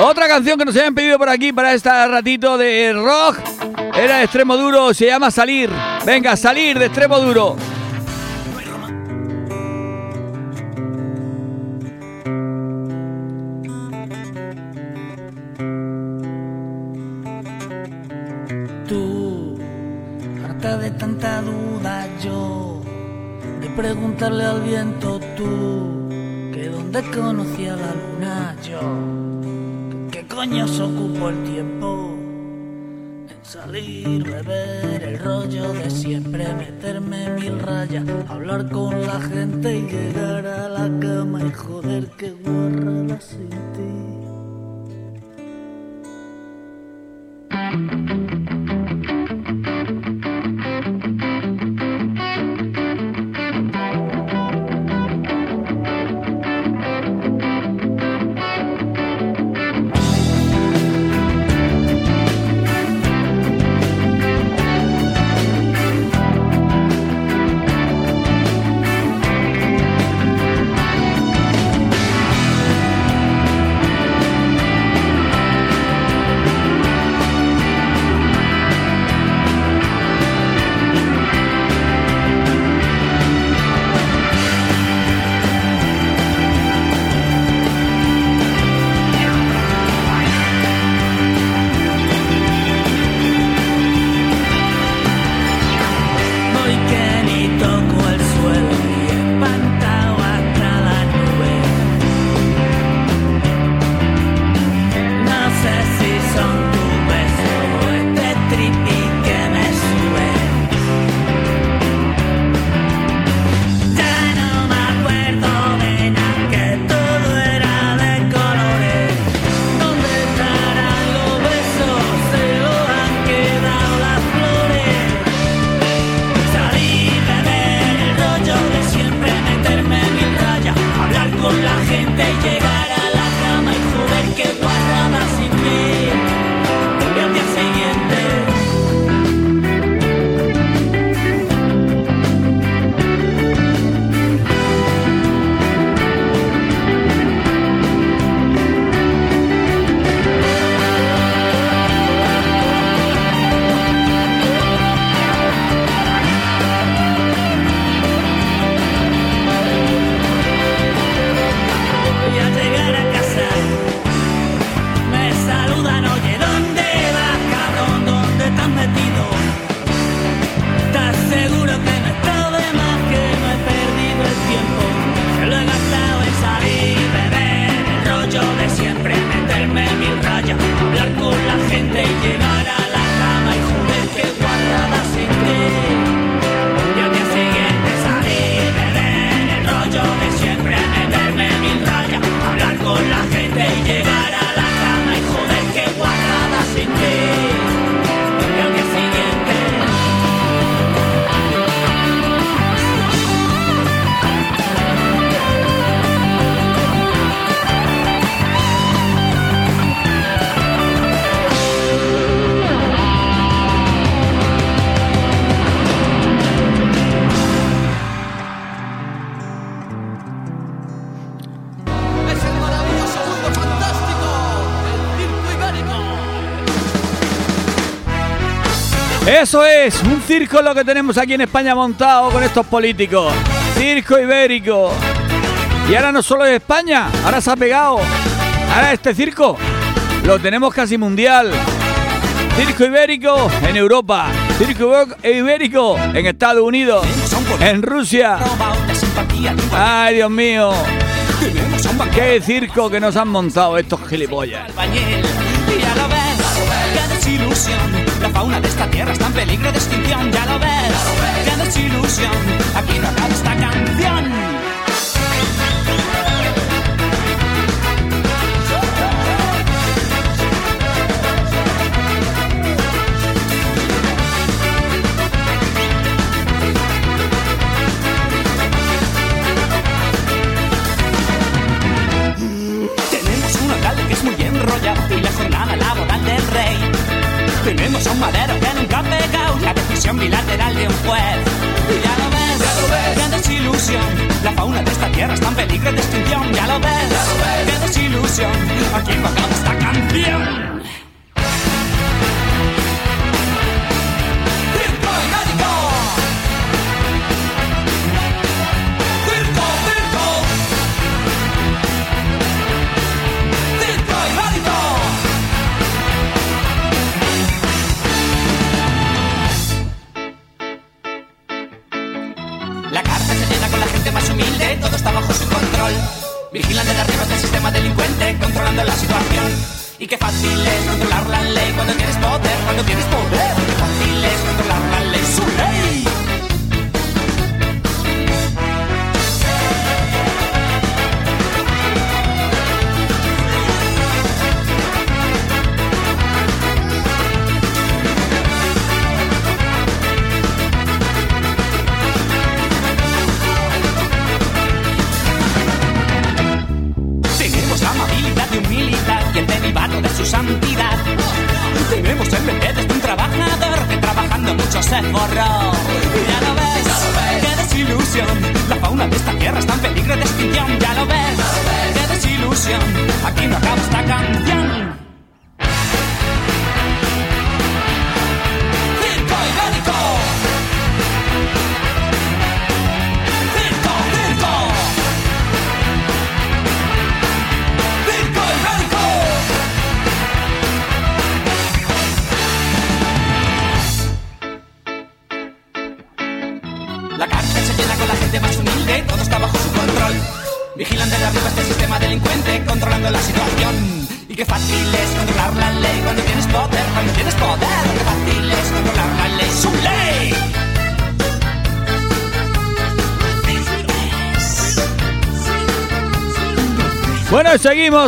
Otra canción que nos habían pedido por aquí para este ratito de rock era extremo duro, se llama Salir. Venga, salir de extremo duro. Tú, harta de tanta duda yo, de preguntarle al viento tú, que dónde conocía la luna yo, se ocupó el tiempo en salir, beber el rollo de siempre, meterme mil rayas, hablar con la gente y llegar a la cama y joder que guarrada sin ti. Eso es, un circo lo que tenemos aquí en España montado con estos políticos. Circo ibérico. Y ahora no solo es España, ahora se ha pegado. Ahora este circo lo tenemos casi mundial. Circo ibérico en Europa. Circo ibérico en Estados Unidos. En Rusia. Ay, Dios mío. Qué circo que nos han montado estos gilipollas. Fauna de esta tierra está en peligro de extinción. Ya lo ves, qué desilusión. Aquí no acaba esta canción. Decisión bilateral de un juez. Ya lo ves, ya lo ves, qué desilusión. La fauna de esta tierra está en peligro de extinción. Ya lo ves, ya lo ves, desilusión. Aquí no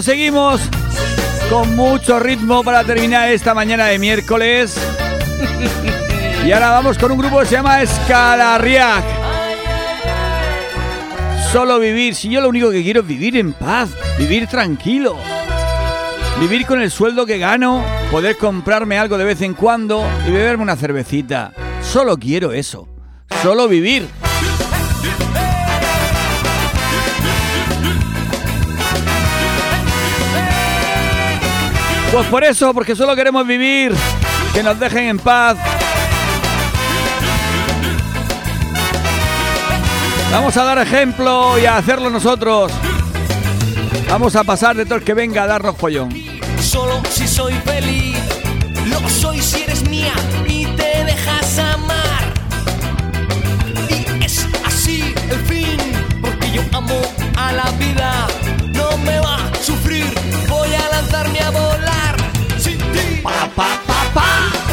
seguimos, con mucho ritmo para terminar esta mañana de miércoles. Y ahora vamos con un grupo que se llama Escalarriac. Solo vivir, si yo lo único que quiero es vivir en paz, vivir tranquilo. Vivir con el sueldo que gano, poder comprarme algo de vez en cuando y beberme una cervecita. Solo quiero eso. Solo vivir. Pues por eso, porque solo queremos vivir, que nos dejen en paz. Vamos a dar ejemplo y a hacerlo nosotros. Vamos a pasar de todo el que venga a darnos follón. Solo si soy feliz, lo soy si eres mía y te dejas amar. Y es así el fin, porque yo amo a la vida. No me va a sufrir, voy a lanzarme a volar. Pa, pa, pa,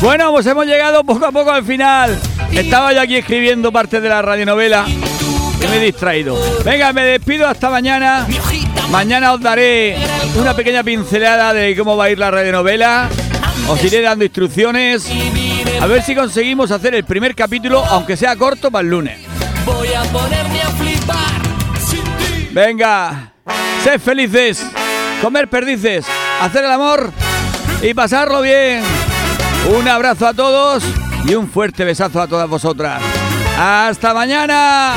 Bueno, pues hemos llegado poco a poco al final. Estaba yo aquí escribiendo parte de la radionovela y me he distraído. Venga, me despido hasta mañana. Mañana os daré una pequeña pincelada de cómo va a ir la radionovela. Os iré dando instrucciones. A ver si conseguimos hacer el primer capítulo, aunque sea corto, para el lunes. Voy a ponerme a flipar sin ti. Venga, sed felices, comer perdices, hacer el amor y pasarlo bien. Un abrazo a todos y un fuerte besazo a todas vosotras. ¡Hasta mañana!